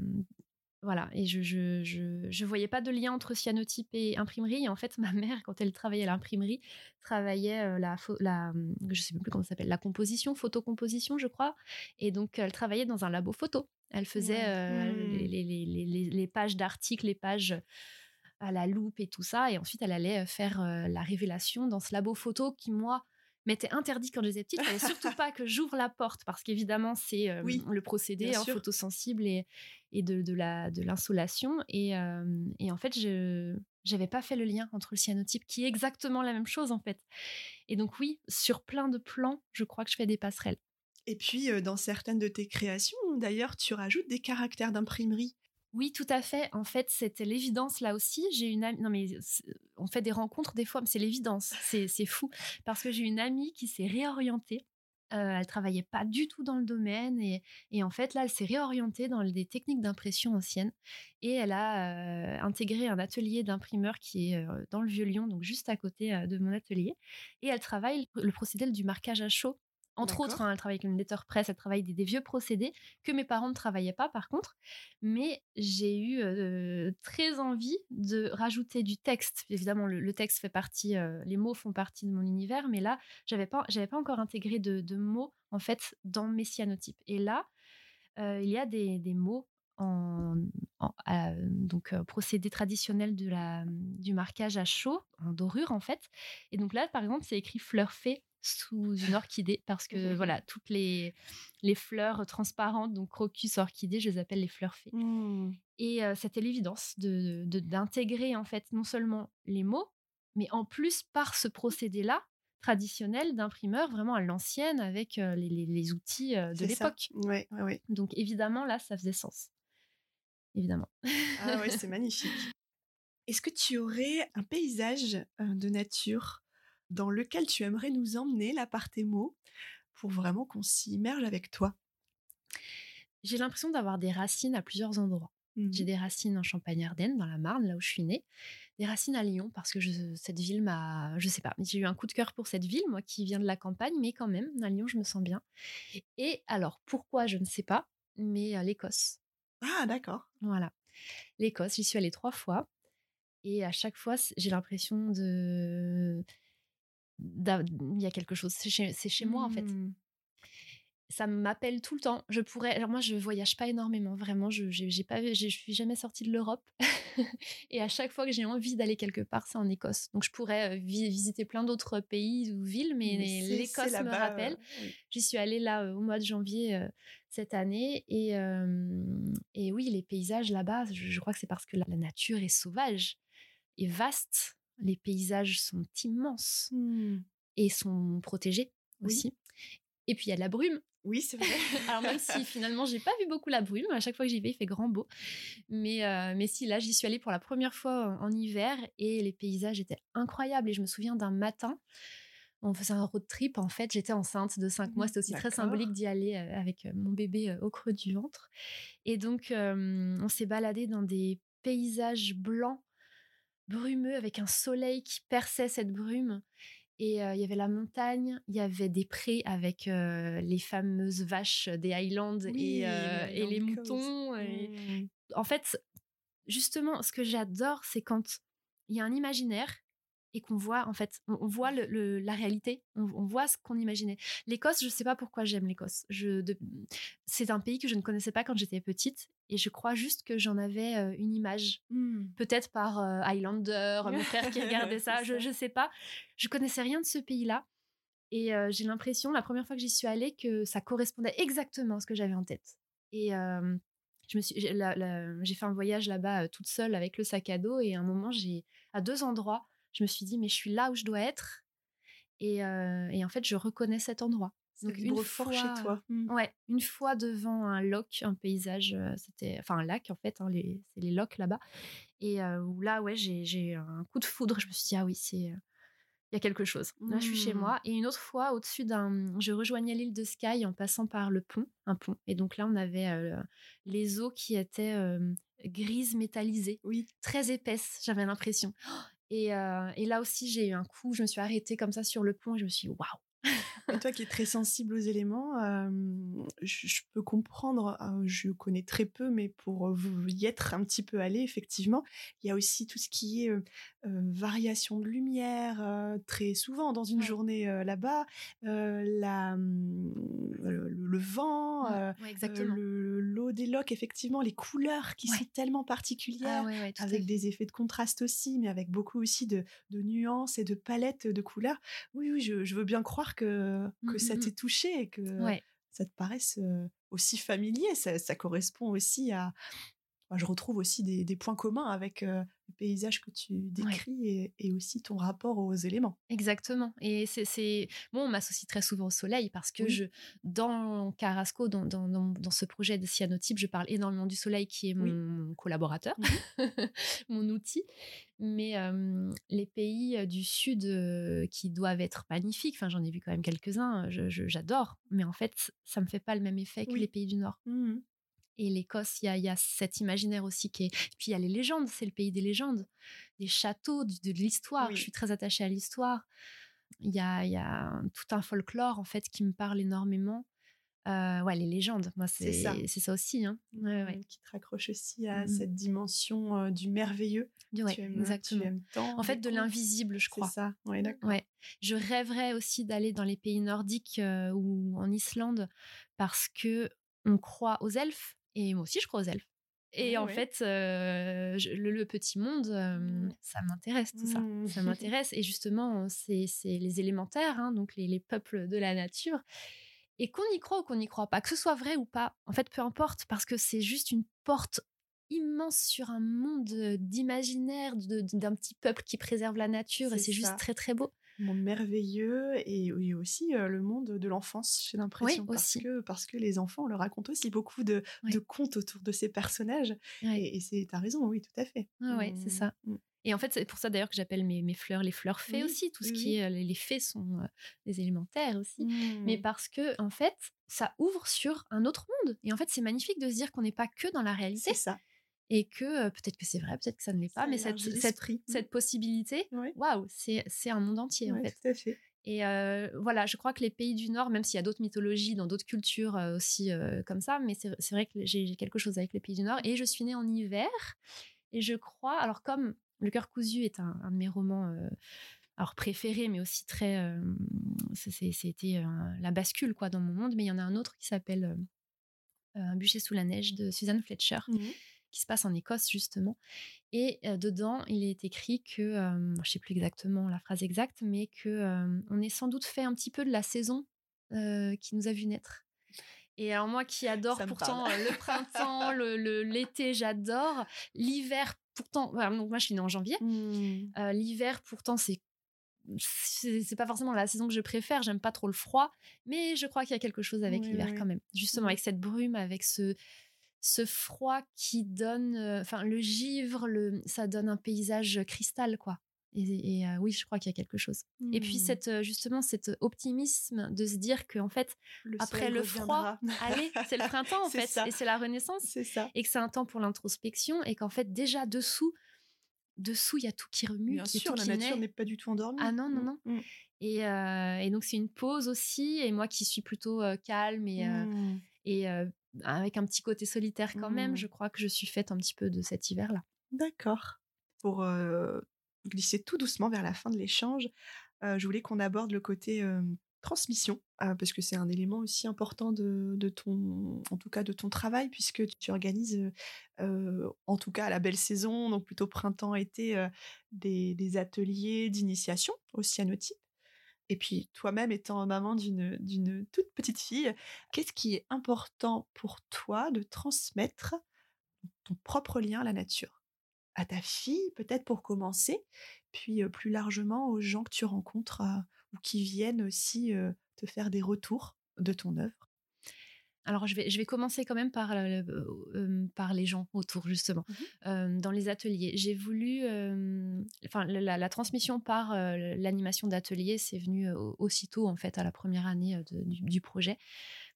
voilà, et je, je, je, je voyais pas de lien entre cyanotype et imprimerie. Et en fait, ma mère, quand elle travaillait à l'imprimerie, travaillait la, la, je sais plus comment ça s'appelle, la composition, photocomposition, je crois. Et donc, elle travaillait dans un labo photo. Elle faisait euh, Mm. les, les- les- les- pages d'articles, les pages à la loupe et tout ça. Et ensuite, elle allait faire euh, la révélation dans ce labo photo qui, moi, m'était interdit quand j'étais petite. Il fallait surtout pas que j'ouvre la porte parce qu'évidemment, c'est euh, Oui, le procédé hein, photosensible et, et de, de la de l'insolation. Et, euh, et en fait, je j'avais pas fait le lien entre le cyanotype, qui est exactement la même chose en fait. Et donc oui, sur plein de plans, je crois que je fais des passerelles. Et puis, dans certaines de tes créations, d'ailleurs, tu rajoutes des caractères d'imprimerie. Oui, tout à fait. En fait, c'était l'évidence là aussi. J'ai une amie. Non, mais on fait des rencontres des fois, mais c'est l'évidence. C'est fou. Parce que j'ai une amie qui s'est réorientée. Euh, elle travaillait pas du tout dans le domaine. Et, et en fait, là, elle s'est réorientée dans des techniques d'impression anciennes. Et elle a intégré un atelier d'imprimeur qui est dans le Vieux-Lyon, donc juste à côté de mon atelier. Et elle travaille le procédé du marquage à chaud. Entre autres, hein, elle travaille avec une letterpress, elle travaille des, des vieux procédés que mes parents ne travaillaient pas par contre. Mais j'ai eu euh, très envie de rajouter du texte. Évidemment, le, le texte fait partie, euh, les mots font partie de mon univers, mais là, j'avais pas, j'avais pas encore intégré de, de mots en fait dans mes cyanotypes. Et là, euh, il y a des, des mots en, donc procédé traditionnel de la, du marquage à chaud, en dorure en fait. Et donc là, par exemple, c'est écrit fleur fée sous une orchidée parce que voilà, toutes les, les fleurs transparentes, donc crocus, orchidées, je les appelle les fleurs fées. Mmh. Et c'était l'évidence de, d'intégrer en fait non seulement les mots, mais en plus par ce procédé-là traditionnel d'imprimeur, vraiment à l'ancienne avec les, les, outils de l'époque. Ouais, ouais, ouais. Donc évidemment là, ça faisait sens. Évidemment. Ah ouais, c'est magnifique. Est-ce que tu aurais un paysage de nature dans lequel tu aimerais nous emmener là par tes mots pour vraiment qu'on s'y immerge avec toi? J'ai l'impression d'avoir des racines à plusieurs endroits. Mmh J'ai des racines en Champagne-Ardenne, dans la Marne, là où je suis née. Des racines à Lyon, parce que cette ville m'a. Je sais pas, j'ai eu un coup de cœur pour cette ville, moi qui viens de la campagne, mais quand même, à Lyon, je me sens bien. Et alors, pourquoi, je ne sais pas, mais l'Écosse. Ah, d'accord. Voilà. L'Écosse, j'y suis allée trois fois. Et à chaque fois, j'ai l'impression de il y a quelque chose. C'est chez, moi, en fait. Mmh. Ça m'appelle tout le temps. Je pourrais. Alors, moi, je voyage pas énormément, vraiment. Je j'ai pas, je suis jamais sortie de l'Europe. et à chaque fois que j'ai envie d'aller quelque part, c'est en Écosse. Donc, je pourrais visiter plein d'autres pays ou villes, mais, l'Écosse me rappelle. J'y suis allée là au mois de janvier cette année. Et, et oui, les paysages là-bas, je, crois que c'est parce que la nature est sauvage et vaste les paysages sont immenses mmh. et sont protégés aussi. Et puis il y a de la brume. Oui, c'est vrai. Alors même si finalement j'ai pas vu beaucoup la brume, à chaque fois que j'y vais, il fait grand beau. Mais euh, mais si là j'y suis allée pour la première fois en, hiver et les paysages étaient incroyables. Et je me souviens d'un matin, on faisait un road trip en fait. J'étais enceinte de 5 mois, c'était aussi très symbolique d'y aller avec mon bébé au creux du ventre. Et donc on s'est baladé dans des paysages blancs brumeux avec un soleil qui perçait cette brume. Et il y avait la montagne, il y avait des prés avec les fameuses vaches des Highlands et, les moutons. Mmh. En fait, justement, ce que j'adore, c'est quand il y a un imaginaire et qu'on voit en fait, on, voit le, la réalité, on, voit ce qu'on imaginait. L'Écosse, je ne sais pas pourquoi j'aime l'Écosse. Je, c'est un pays que je ne connaissais pas quand j'étais petite et je crois juste que j'en avais euh, une image, mmh. peut-être par euh, Highlander, mon frère qui regardait ça, je ne sais pas. Je connaissais rien de ce pays-là et euh, j'ai l'impression, la première fois que j'y suis allée, que ça correspondait exactement à ce que j'avais en tête. Et je me suis, j'ai fait un voyage là-bas toute seule avec le sac à dos et à un moment, j'ai à deux endroits je me suis dit, mais je suis là où je dois être. Et, en fait, je reconnais cet endroit. Donc une fois chez toi. Mmh. Ouais, une fois devant un loch, un paysage, c'était enfin un lac en fait, hein, c'est les lochs là-bas. Et où là, ouais, j'ai un coup de foudre. Je me suis dit ah oui, c'est il y a quelque chose. Là, je suis chez mmh. moi. Et une autre fois, au-dessus d'un, je rejoignais l'île de Skye en passant par le pont, un pont. Et donc là, on avait les eaux qui étaient grises métallisées, oui, très épaisses. J'avais l'impression. Et, et, là aussi, j'ai eu un coup, je me suis arrêtée comme ça sur le pont et je me suis dit, waouh, et toi qui es très sensible aux éléments, je, peux comprendre, je connais très peu, mais pour y être un petit peu allé, effectivement, il y a aussi tout ce qui est variation de lumière, très souvent dans une journée là-bas, la, mmh, le, vent, l'eau des locs, effectivement, les couleurs qui sont tellement ah particulières, avec des effets de contraste aussi, mais avec beaucoup aussi de, nuances et de palettes de couleurs. Oui, oui, je, je veux bien croire que, que mmh, ça mmh, t'ait touché et que ça te paraisse aussi familier. Ça, correspond aussi à. Je retrouve aussi des, points communs avec le paysage que tu décris et, aussi ton rapport aux éléments. Exactement. Et c'est. Bon, on m'associe très souvent au soleil parce que je, dans Carrasco, dans, dans, ce projet de cyanotype, je parle énormément du soleil qui est mon collaborateur, mon outil. Mais les pays du Sud qui doivent être magnifiques, enfin, j'en ai vu quand même quelques-uns, j'adore. Mais en fait, ça me fait pas le même effet que les pays du Nord. Mmh et l'Écosse, il y a, cet imaginaire aussi qui est. Puis il y a les légendes, c'est le pays des légendes, des châteaux, de, l'histoire. Je suis très attachée à l'histoire. Il y a, y a, tout un folklore en fait qui me parle énormément. Euh, ouais, les légendes, moi c'est ça. ça. aussi. Hein. Mmh, qui te raccroche aussi à mmh cette dimension euh, du merveilleux. Ouais, tu aimes, exactement. en fait, de l'invisible, je crois. C'est ça, ouais, d'accord. Ouais. Je rêverais aussi d'aller dans les pays nordiques euh, ou en Islande parce que on croit aux elfes et moi aussi, je crois aux elfes. Et Ouais, en ouais. fait, euh, je- le, le petit monde, euh, Mm. ça m'intéresse tout ça. Mm. Ça m'intéresse. Et justement, c'est les élémentaires, hein, donc les, les peuples de la nature. Et qu'on y croit ou qu'on n'y croit pas, que ce soit vrai ou pas, en fait, peu importe, parce que c'est juste une porte immense sur un monde d'imaginaire d'un petit peuple qui préserve la nature. Et C'est juste très, très beau. Monde merveilleux et, et aussi euh, le monde de l'enfance, j'ai l'impression. Oui, parce, que, parce que les enfants, on leur raconte aussi beaucoup de, de contes autour de ces personnages. Et, et c'est, t'as raison, oui, tout à fait. Ouais, c'est Mm, ça. mm. Et en fait, c'est pour ça d'ailleurs que j'appelle mes, mes fleurs les fleurs fées Oui, aussi. Tout ce oui, qui oui. est. Les fées sont euh, des élémentaires aussi. Mais Mm. parce que, en fait, ça ouvre sur un autre monde. Et en fait, c'est magnifique de se dire qu'on n'est pas que dans la réalité. c'est ça. Et que peut-être que c'est vrai, peut-être que ça ne l'est pas, Ça mais cette, cette possibilité, Ouais. waouh, c'est un monde entier en fait. tout à fait. Et euh, voilà, je crois que les pays du Nord, même s'il y a d'autres mythologies dans d'autres cultures aussi euh, comme ça, mais c'est vrai que j'ai quelque chose avec les pays du Nord. Et je suis née en hiver. Et je crois, alors comme Le cœur cousu est un, un de mes romans euh, alors préférés, mais aussi très. C'était la bascule quoi dans mon monde. Mais il y en a un autre qui s'appelle Un bûcher sous la neige de Suzanne Fletcher Mhm. Qui se passe en Écosse justement. Et euh, dedans, il est écrit que, euh, je sais plus exactement la phrase exacte, mais que euh, on est sans doute fait un petit peu de la saison qui nous a vu naître. Et alors moi qui adore pourtant parle. le printemps, le- le- l'été, j'adore. L'hiver, pourtant, donc moi je suis née en janvier. Mm. Euh, L'hiver, pourtant, c'est c'est c'est pas forcément la saison que je préfère. J'aime pas trop le froid, mais je crois qu'il y a quelque chose avec Oui, l'hiver oui. quand même. Justement, Oui. avec cette brume, avec ce ce froid qui donne, euh, enfin le givre, le ça donne un paysage cristal quoi. Et, et, euh, oui, je crois qu'il y a quelque chose. Et puis Mm. cette euh, justement cet optimisme de se dire que en fait Le après le froid, allez, c'est le printemps en fait ça. et c'est la renaissance c'est ça. et que c'est un temps pour l'introspection et qu'en fait déjà dessous dessous il y a tout qui remue Bien qui, sûr, tout la qui nature n'est pas du tout endormie. Ah non, non, non. Mm. Et, euh, et donc c'est une pause aussi. Et moi qui suis plutôt euh, calme et, euh, et avec un petit côté solitaire quand même, Mm. je crois que je suis faite un petit peu de cet hiver-là. D'accord. Pour euh, glisser tout doucement vers la fin de l'échange, euh, je voulais qu'on aborde le côté euh, transmission, euh, parce que c'est un élément aussi important de, de ton, en tout cas de ton travail, puisque tu organises, en tout cas à la belle saison, donc plutôt printemps-été, des, des ateliers d'initiation au cyanotype. Et puis toi-même étant maman d'une toute petite fille, qu'est-ce qui est important pour toi de transmettre ton propre lien à la nature? À ta fille, peut-être pour commencer, puis plus largement aux gens que tu rencontres ou qui viennent aussi te faire des retours de ton œuvre? Alors je vais, je vais commencer quand même par, euh, euh, par les gens autour justement. Mhm. Euh, dans les ateliers, j'ai voulu, enfin la, transmission par l'animation d'atelier, c'est venu aussitôt en fait à la première année de- du, du projet.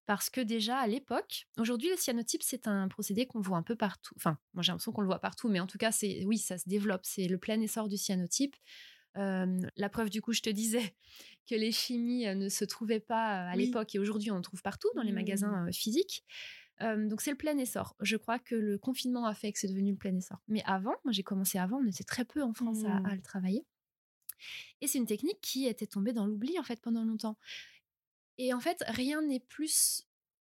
Parce que déjà à l'époque, aujourd'hui le cyanotype c'est un procédé qu'on voit un peu partout. Enfin, moi j'ai l'impression qu'on le voit partout, mais en tout cas c'est oui ça se développe. C'est le plein essor du cyanotype. Euh, la preuve du coup, je te disais que les chimies ne se trouvaient pas à Oui. l'époque et aujourd'hui on en trouve partout dans les magasins euh, physiques. Euh, donc c'est le plein essor. Je crois que le confinement a fait que c'est devenu le plein essor. Mais avant, moi j'ai commencé avant, on était très peu en France à- Mm. à, le travailler. Et c'est une technique qui était tombée dans l'oubli en fait pendant longtemps. Et en fait, rien n'est plus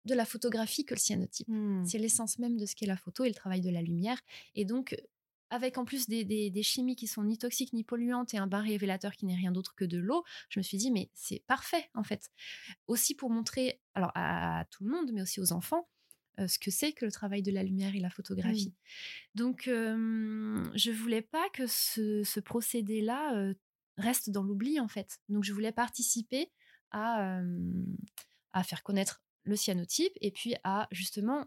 de la photographie que le cyanotype. Mm. C'est l'essence même de ce qu'est la photo et le travail de la lumière. Et donc, avec en plus des, des- des chimies qui sont ni toxiques ni polluantes et un bain révélateur qui n'est rien d'autre que de l'eau, je me suis dit, mais c'est parfait en fait. Aussi pour montrer, alors à, à tout le monde, mais aussi aux enfants, euh, ce que c'est que le travail de la lumière et la photographie. Donc, euh, je voulais pas que ce, ce procédé-là euh, reste dans l'oubli en fait. Donc, je voulais participer à, à faire connaître le cyanotype et puis à justement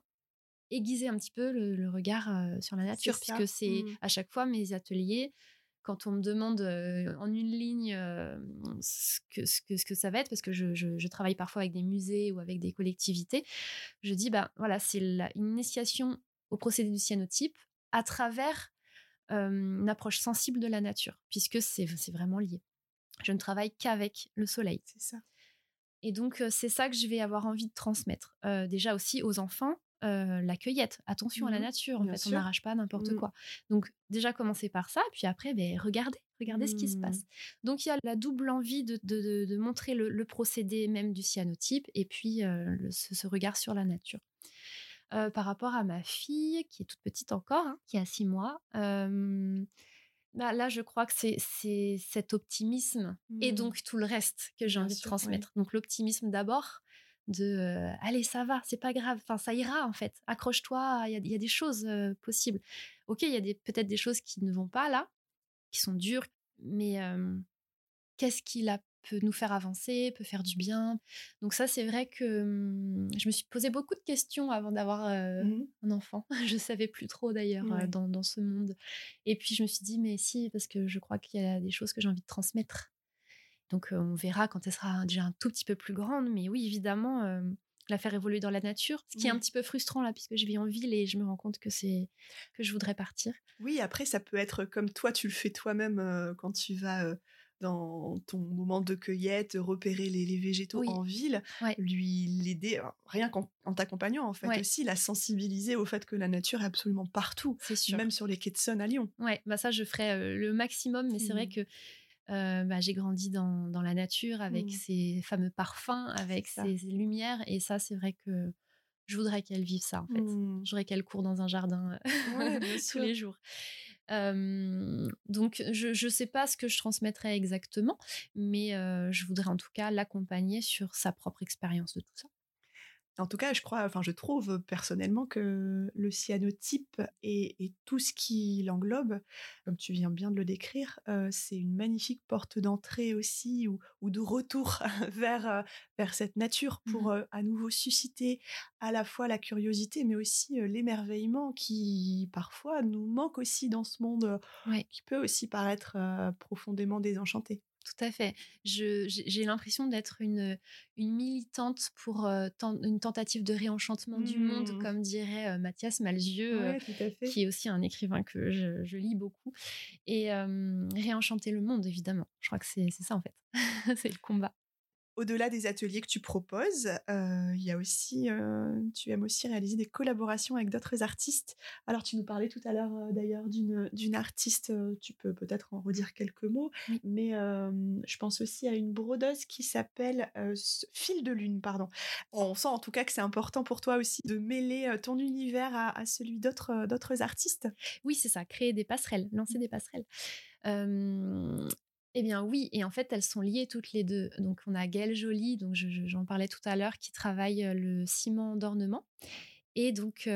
aiguiser un petit peu le, le regard sur la nature, puisque c'est Mm. à chaque fois mes ateliers, quand on me demande euh, en une ligne euh, ce, que, ce, que, ce que ça va être, parce que je, je- je travaille parfois avec des musées ou avec des collectivités, je dis, bah voilà, c'est une initiation au procédé du cyanotype à travers euh, une approche sensible de la nature, puisque c'est vraiment lié. Je ne travaille qu'avec le soleil. C'est ça. Et donc, c'est ça que je vais avoir envie de transmettre. Euh, déjà aussi aux enfants, euh, la cueillette. Attention à la Mhm, nature, en bien fait, on n'arrache pas n'importe Mhm. quoi. Donc, déjà commencer par ça, puis après, ben, regardez, regardez ce qui se Mhm. passe. Donc, il y a la double envie de, de- de- de montrer le, le procédé même du cyanotype et puis euh, le- ce, ce regard sur la nature. par rapport à ma fille, qui est toute petite encore, hein, qui a six mois, bah, là, je crois que c'est cet optimisme et mmh. donc tout le reste que j'ai envie de transmettre. Donc l'optimisme d'abord, de allez, ça va, c'est pas grave, enfin ça ira en fait, accroche-toi, il y, a des choses possibles. Ok, il y a peut-être des choses qui ne vont pas là, qui sont dures, mais qu'est-ce qui la peut nous faire avancer, peut faire du bien? Donc ça, c'est vrai que mmh, je me suis posé beaucoup de questions avant d'avoir mmh un enfant. je savais plus trop d'ailleurs dans, dans, ce monde. Et puis je me suis dit, mais si, parce que je crois qu'il y a des choses que j'ai envie de transmettre. Donc on verra quand elle sera déjà un tout petit peu plus grande. Mais oui, évidemment, la faire évoluer dans la nature, ce qui est un petit peu frustrant là, puisque je vis en ville et je me rends compte que c'est que je voudrais partir. Oui, après ça peut être comme toi, tu le fais toi-même quand tu vas dans ton moment de cueillette, repérer les, végétaux en ville, lui l'aider, rien qu'en t'accompagnant en fait aussi, la sensibiliser au fait que la nature est absolument partout, même sur les quais de Sonne à Lyon. Ouais, bah ça je ferai le maximum, mais c'est vrai mmh. Bah, j'ai grandi dans, dans, la nature avec mmh. ces fameux parfums, avec ces, lumières. Et ça, c'est vrai que je voudrais qu'elle vive ça, en fait. Mmh. Je voudrais qu'elle court dans un jardin tous les jours. donc, je ne sais pas ce que je transmettrai exactement, mais je voudrais en tout cas l'accompagner sur sa propre expérience de tout ça. En tout cas, je crois, enfin, je trouve personnellement que le cyanotype et, tout ce qui l'englobe, comme tu viens bien de le décrire, euh, c'est une magnifique porte d'entrée aussi ou, de retour vers, euh, vers cette nature pour mmh euh, à nouveau susciter à la fois la curiosité, mais aussi l'émerveillement qui parfois nous manque aussi dans ce monde qui peut aussi paraître profondément désenchanté. Tout à fait. j'ai l'impression d'être une, une militante pour une tentative de réenchantement du monde, mmh. comme dirait Mathias Malzieux, qui est aussi un écrivain que je, lis beaucoup. Et réenchanter le monde, évidemment. Je crois que c'est ça, en fait. c'est le combat au-delà des ateliers que tu proposes, euh, il y a aussi, euh, tu aimes aussi réaliser des collaborations avec d'autres artistes. Alors, tu nous parlais tout à l'heure euh, d'ailleurs d'une, artiste, tu peux peut-être en redire quelques mots, mais je pense aussi à une brodeuse qui s'appelle Fil de Lune, pardon. On sent en tout cas que c'est important pour toi aussi de mêler ton univers à, celui d'autres, d'autres artistes. Oui, c'est ça, créer des passerelles, lancer des passerelles. Eh bien oui, et en fait elles sont liées toutes les deux. Donc on a Gaëlle Jolie, donc j'en parlais tout à l'heure, qui travaille le ciment d'ornement. Et donc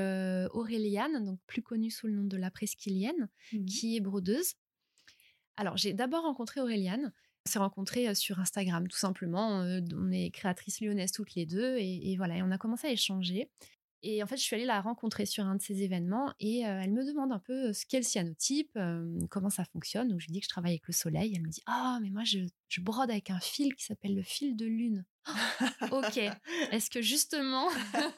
Auréliane, donc plus connue sous le nom de la Presqu'îlienne, mmh qui est brodeuse. Alors j'ai d'abord rencontré Auréliane. On s'est rencontrés sur Instagram, tout simplement. on est créatrices lyonnaises toutes les deux, et, et voilà, et on a commencé à échanger. Et en fait, je suis allée la rencontrer sur un de ces événements et elle me demande un peu ce qu'est le cyanotype, comment ça fonctionne. Donc, je lui dis que je travaille avec le soleil. Elle me dit Ah, mais moi, je, brode avec un fil qui s'appelle le fil de lune. ok. Est-ce que justement.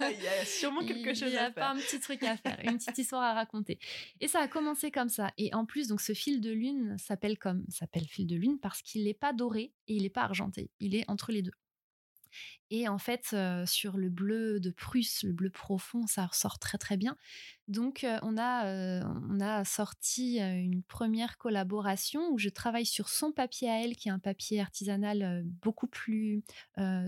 il y a sûrement quelque chose à faire. Il y a pas un petit truc à faire, une petite histoire à raconter. Et ça a commencé comme ça. Et en plus, donc, ce fil de lune s'appelle comme s'appelle fil de lune parce qu'il n'est pas doré et il n'est pas argenté. Il est entre les deux. Et en fait, sur le bleu de Prusse, le bleu profond, ça ressort très très bien. Donc, on, a, on a sorti une première collaboration où je travaille sur son papier à elle, qui est un papier artisanal beaucoup plus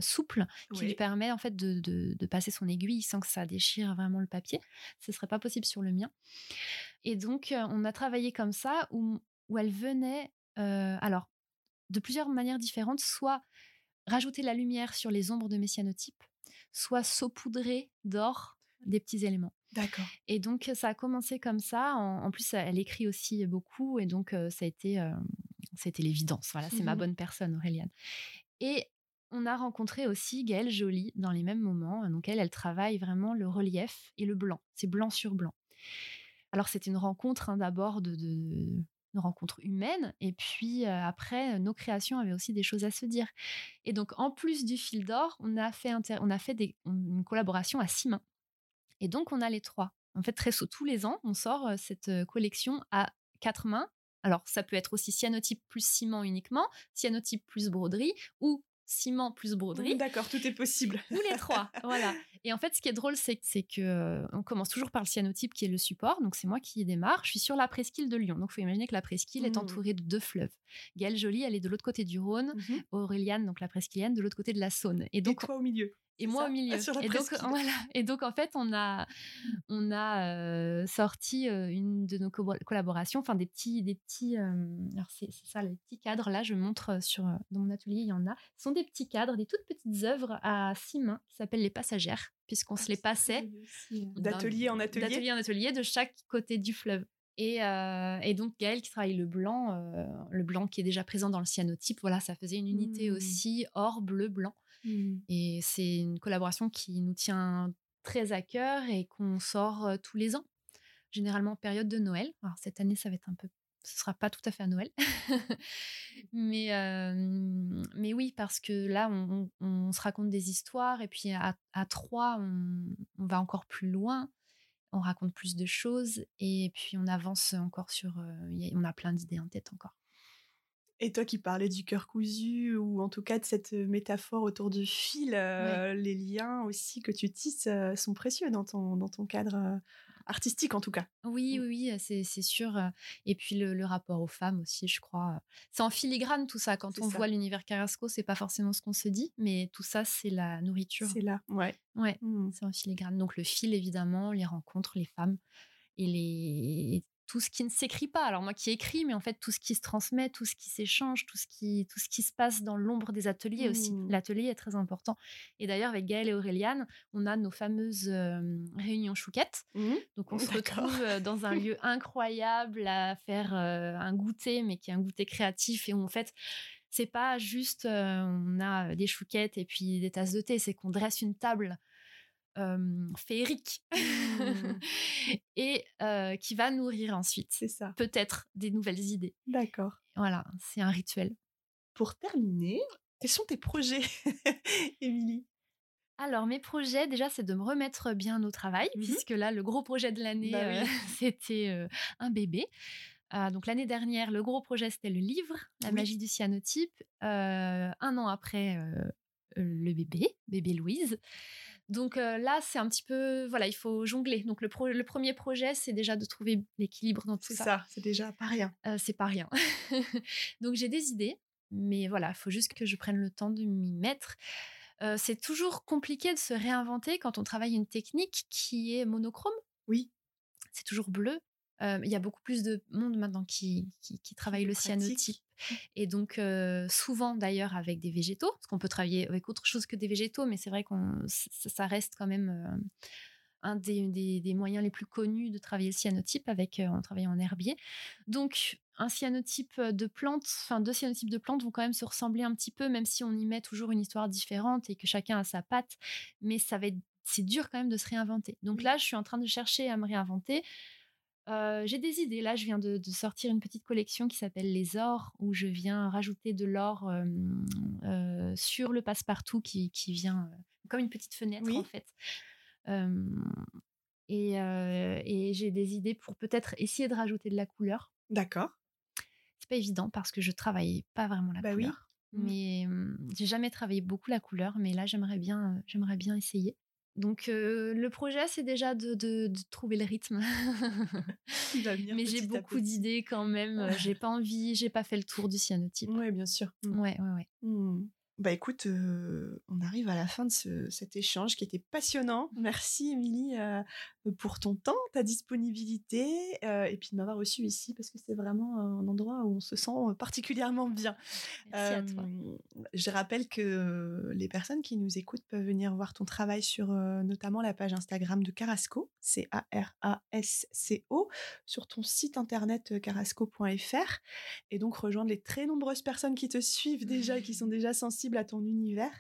souple, qui lui permet en fait de, de, passer son aiguille sans que ça déchire vraiment le papier. Ce serait pas possible sur le mien. Et donc, on a travaillé comme ça où, où elle venait, alors, de plusieurs manières différentes, soit rajouter la lumière sur les ombres de mes cyanotypes, soit saupoudrer d'or des petits éléments. D'accord. Et donc ça a commencé comme ça. En, plus, elle écrit aussi beaucoup, et donc ça a été, c'était l'évidence. Voilà, c'est ma mmh bonne personne, Auréliane. Et on a rencontré aussi Gaëlle Jolie dans les mêmes moments. Donc elle, elle travaille vraiment le relief et le blanc. C'est blanc sur blanc. Alors c'était une rencontre hein, d'abord de, une rencontre humaine. Et puis après, nos créations avaient aussi des choses à se dire. Et donc, en plus du fil d'or, on a fait, une collaboration à six mains. Et donc, on a les trois. En fait, très tous les ans, on sort cette collection à quatre mains. Alors, ça peut être aussi cyanotype plus ciment uniquement, cyanotype plus broderie, ou ciment plus broderie. D'accord, tout est possible. Ou les trois, voilà. Et en fait, ce qui est drôle, c'est que euh, on commence toujours par le cyanotype qui est le support. Donc c'est moi qui démarre. Je suis sur la presqu'île de Lyon. Donc il faut imaginer que la presqu'île est mmh. entourée de deux fleuves. Gaëlle Jolie, elle est de l'autre côté du Rhône. Mmh Auréliane, donc la presqu'îlienne, de l'autre côté de la Saône. Et donc toi au milieu. Et moi ça au milieu. Ah, sur la et donc presqu'île. voilà. Et donc en fait, on a on a euh, sorti euh, une de nos co- collaborations, enfin des petits des petits. euh, alors c'est ça les petits cadres. Là, je montre sur dans mon atelier, il y en a. Ce sont des petits cadres, des toutes petites œuvres à six mains qui s'appellent les passagères, puisqu'on se les passait D'atelier en atelier? d'atelier en atelier de chaque côté du fleuve. Et, euh, et donc Gaëlle qui travaille le blanc, euh, le blanc qui est déjà présent dans le cyanotype, voilà, ça faisait une unité Mm. aussi or, bleu, blanc. Hmm. Et c'est une collaboration qui nous tient très à cœur et qu'on sort tous les ans, généralement en période de Noël. Alors cette année, ça va être un peu, ce sera pas tout à fait à Noël, mais mais oui parce que là, on, se raconte des histoires et puis à, trois, on, va encore plus loin. On raconte plus de choses et puis on avance encore sur. on a plein d'idées en tête encore. Et toi qui parlais du cœur cousu, ou en tout cas de cette métaphore autour du fil, euh, les liens aussi que tu tisses euh, sont précieux dans ton, dans ton cadre euh, artistique en tout cas. Oui, Mm. oui, oui, c'est sûr. euh, Et puis le, le rapport aux femmes aussi, je crois. euh, C'est en filigrane tout ça. Quand on ça. voit l'univers Carrasco, c'est pas forcément ce qu'on se dit, mais tout ça, c'est la nourriture. C'est là, ouais. Ouais, Hmm. c'est en filigrane. Donc le fil, évidemment, les rencontres, les femmes et les tout ce qui ne s'écrit pas. Alors moi qui écris, mais en fait tout ce qui se transmet, tout ce qui s'échange, tout ce qui tout ce qui se passe dans l'ombre des ateliers aussi. Mm. L'atelier est très important. Et d'ailleurs avec Gaëlle et Auréliane, on a nos fameuses euh, réunions chouquettes. Mhm. Donc on se D'accord. retrouve euh, dans un lieu incroyable à faire euh, un goûter, mais qui est un goûter créatif et où en fait c'est pas juste euh, on a des chouquettes et puis des tasses de thé, c'est qu'on dresse une table euh, féerique Mm. et euh, qui va nourrir ensuite C'est ça. peut-être des nouvelles idées. D'accord. Voilà, c'est un rituel. Pour terminer, quels sont tes projets, Émilie? Alors, mes projets, déjà, c'est de me remettre bien au travail, Mhm. puisque là, le gros projet de l'année, Bah oui. euh, c'était un bébé. Euh, donc, l'année dernière, le gros projet, c'était le livre, La Oui. magie du cyanotype. Euh, un an après, euh, le bébé, bébé Louise. Donc euh, là, c'est un petit peu, voilà, il faut jongler. Donc le, pro- le premier projet, c'est déjà de trouver l'équilibre dans tout C'est ça. ça, c'est déjà pas rien. Euh, c'est pas rien. Donc j'ai des idées, mais voilà, il faut juste que je prenne le temps de m'y mettre. Euh, c'est toujours compliqué de se réinventer quand on travaille une technique qui est monochrome. Oui. C'est toujours bleu. Il y a beaucoup plus de monde maintenant qui, qui, qui travaille le cyanotype. Et donc, euh, souvent d'ailleurs avec des végétaux, parce qu'on peut travailler avec autre chose que des végétaux, mais c'est vrai que ça reste quand même euh, un des, des, des, moyens les plus connus de travailler le cyanotype avec, euh, en travaillant en herbier. Donc, un cyanotype de plantes, enfin deux cyanotypes de plantes vont quand même se ressembler un petit peu, même si on y met toujours une histoire différente et que chacun a sa patte. Mais ça va être, c'est dur quand même de se réinventer. Donc là, je suis en train de chercher à me réinventer. Euh, j'ai des idées. Là, je viens de, de, sortir une petite collection qui s'appelle Les Ors, où je viens rajouter de l'or euh, euh, sur le passe-partout qui, qui, vient euh, comme une petite fenêtre oui. en fait. Et, et j'ai des idées pour peut-être essayer de rajouter de la couleur. D'accord. C'est pas évident parce que je travaille pas vraiment la bah couleur. Oui. Mais j'ai jamais travaillé beaucoup la couleur, mais là j'aimerais bien, j'aimerais bien essayer. Donc euh, le projet, c'est déjà de, de, de, trouver le rythme. Mais j'ai beaucoup d'idées quand même. j'ai pas envie, j'ai pas fait le tour du cyanotype. Oui, bien sûr. Ouais, ouais, ouais. Mmh. Bah écoute, euh, on arrive à la fin de ce, cet échange qui était passionnant. Merci Émilie euh, pour ton temps, ta disponibilité euh, et puis de m'avoir reçu ici parce que c'est vraiment un endroit où on se sent particulièrement bien. Merci à toi. Je rappelle que les personnes qui nous écoutent peuvent venir voir ton travail sur euh, notamment la page Instagram de Carasco, c'est A-R-A-S-C-O, sur ton site internet carasco.fr et donc rejoindre les très nombreuses personnes qui te suivent déjà et qui sont déjà sensibles à ton univers.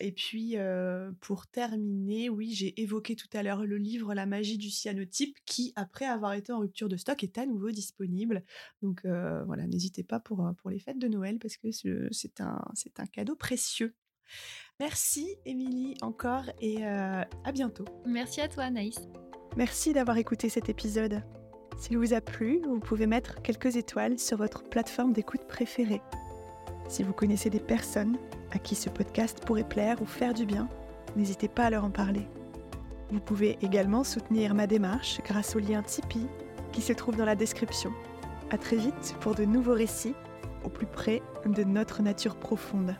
Et puis, euh, pour terminer, oui, j'ai évoqué tout à l'heure le livre La magie du cyanotype qui, après avoir été en rupture de stock, est à nouveau disponible. Donc euh, voilà, n'hésitez pas pour, pour les fêtes de Noël parce que c'est un, un cadeau précieux. Merci Émilie encore et euh, à bientôt. Merci à toi Anaïs. Merci d'avoir écouté cet épisode. S'il vous a plu, vous pouvez mettre quelques étoiles sur votre plateforme d'écoute préférée. Si vous connaissez des personnes à qui ce podcast pourrait plaire ou faire du bien, n'hésitez pas à leur en parler. Vous pouvez également soutenir ma démarche grâce au lien Tipeee qui se trouve dans la description. À très vite pour de nouveaux récits au plus près de notre nature profonde.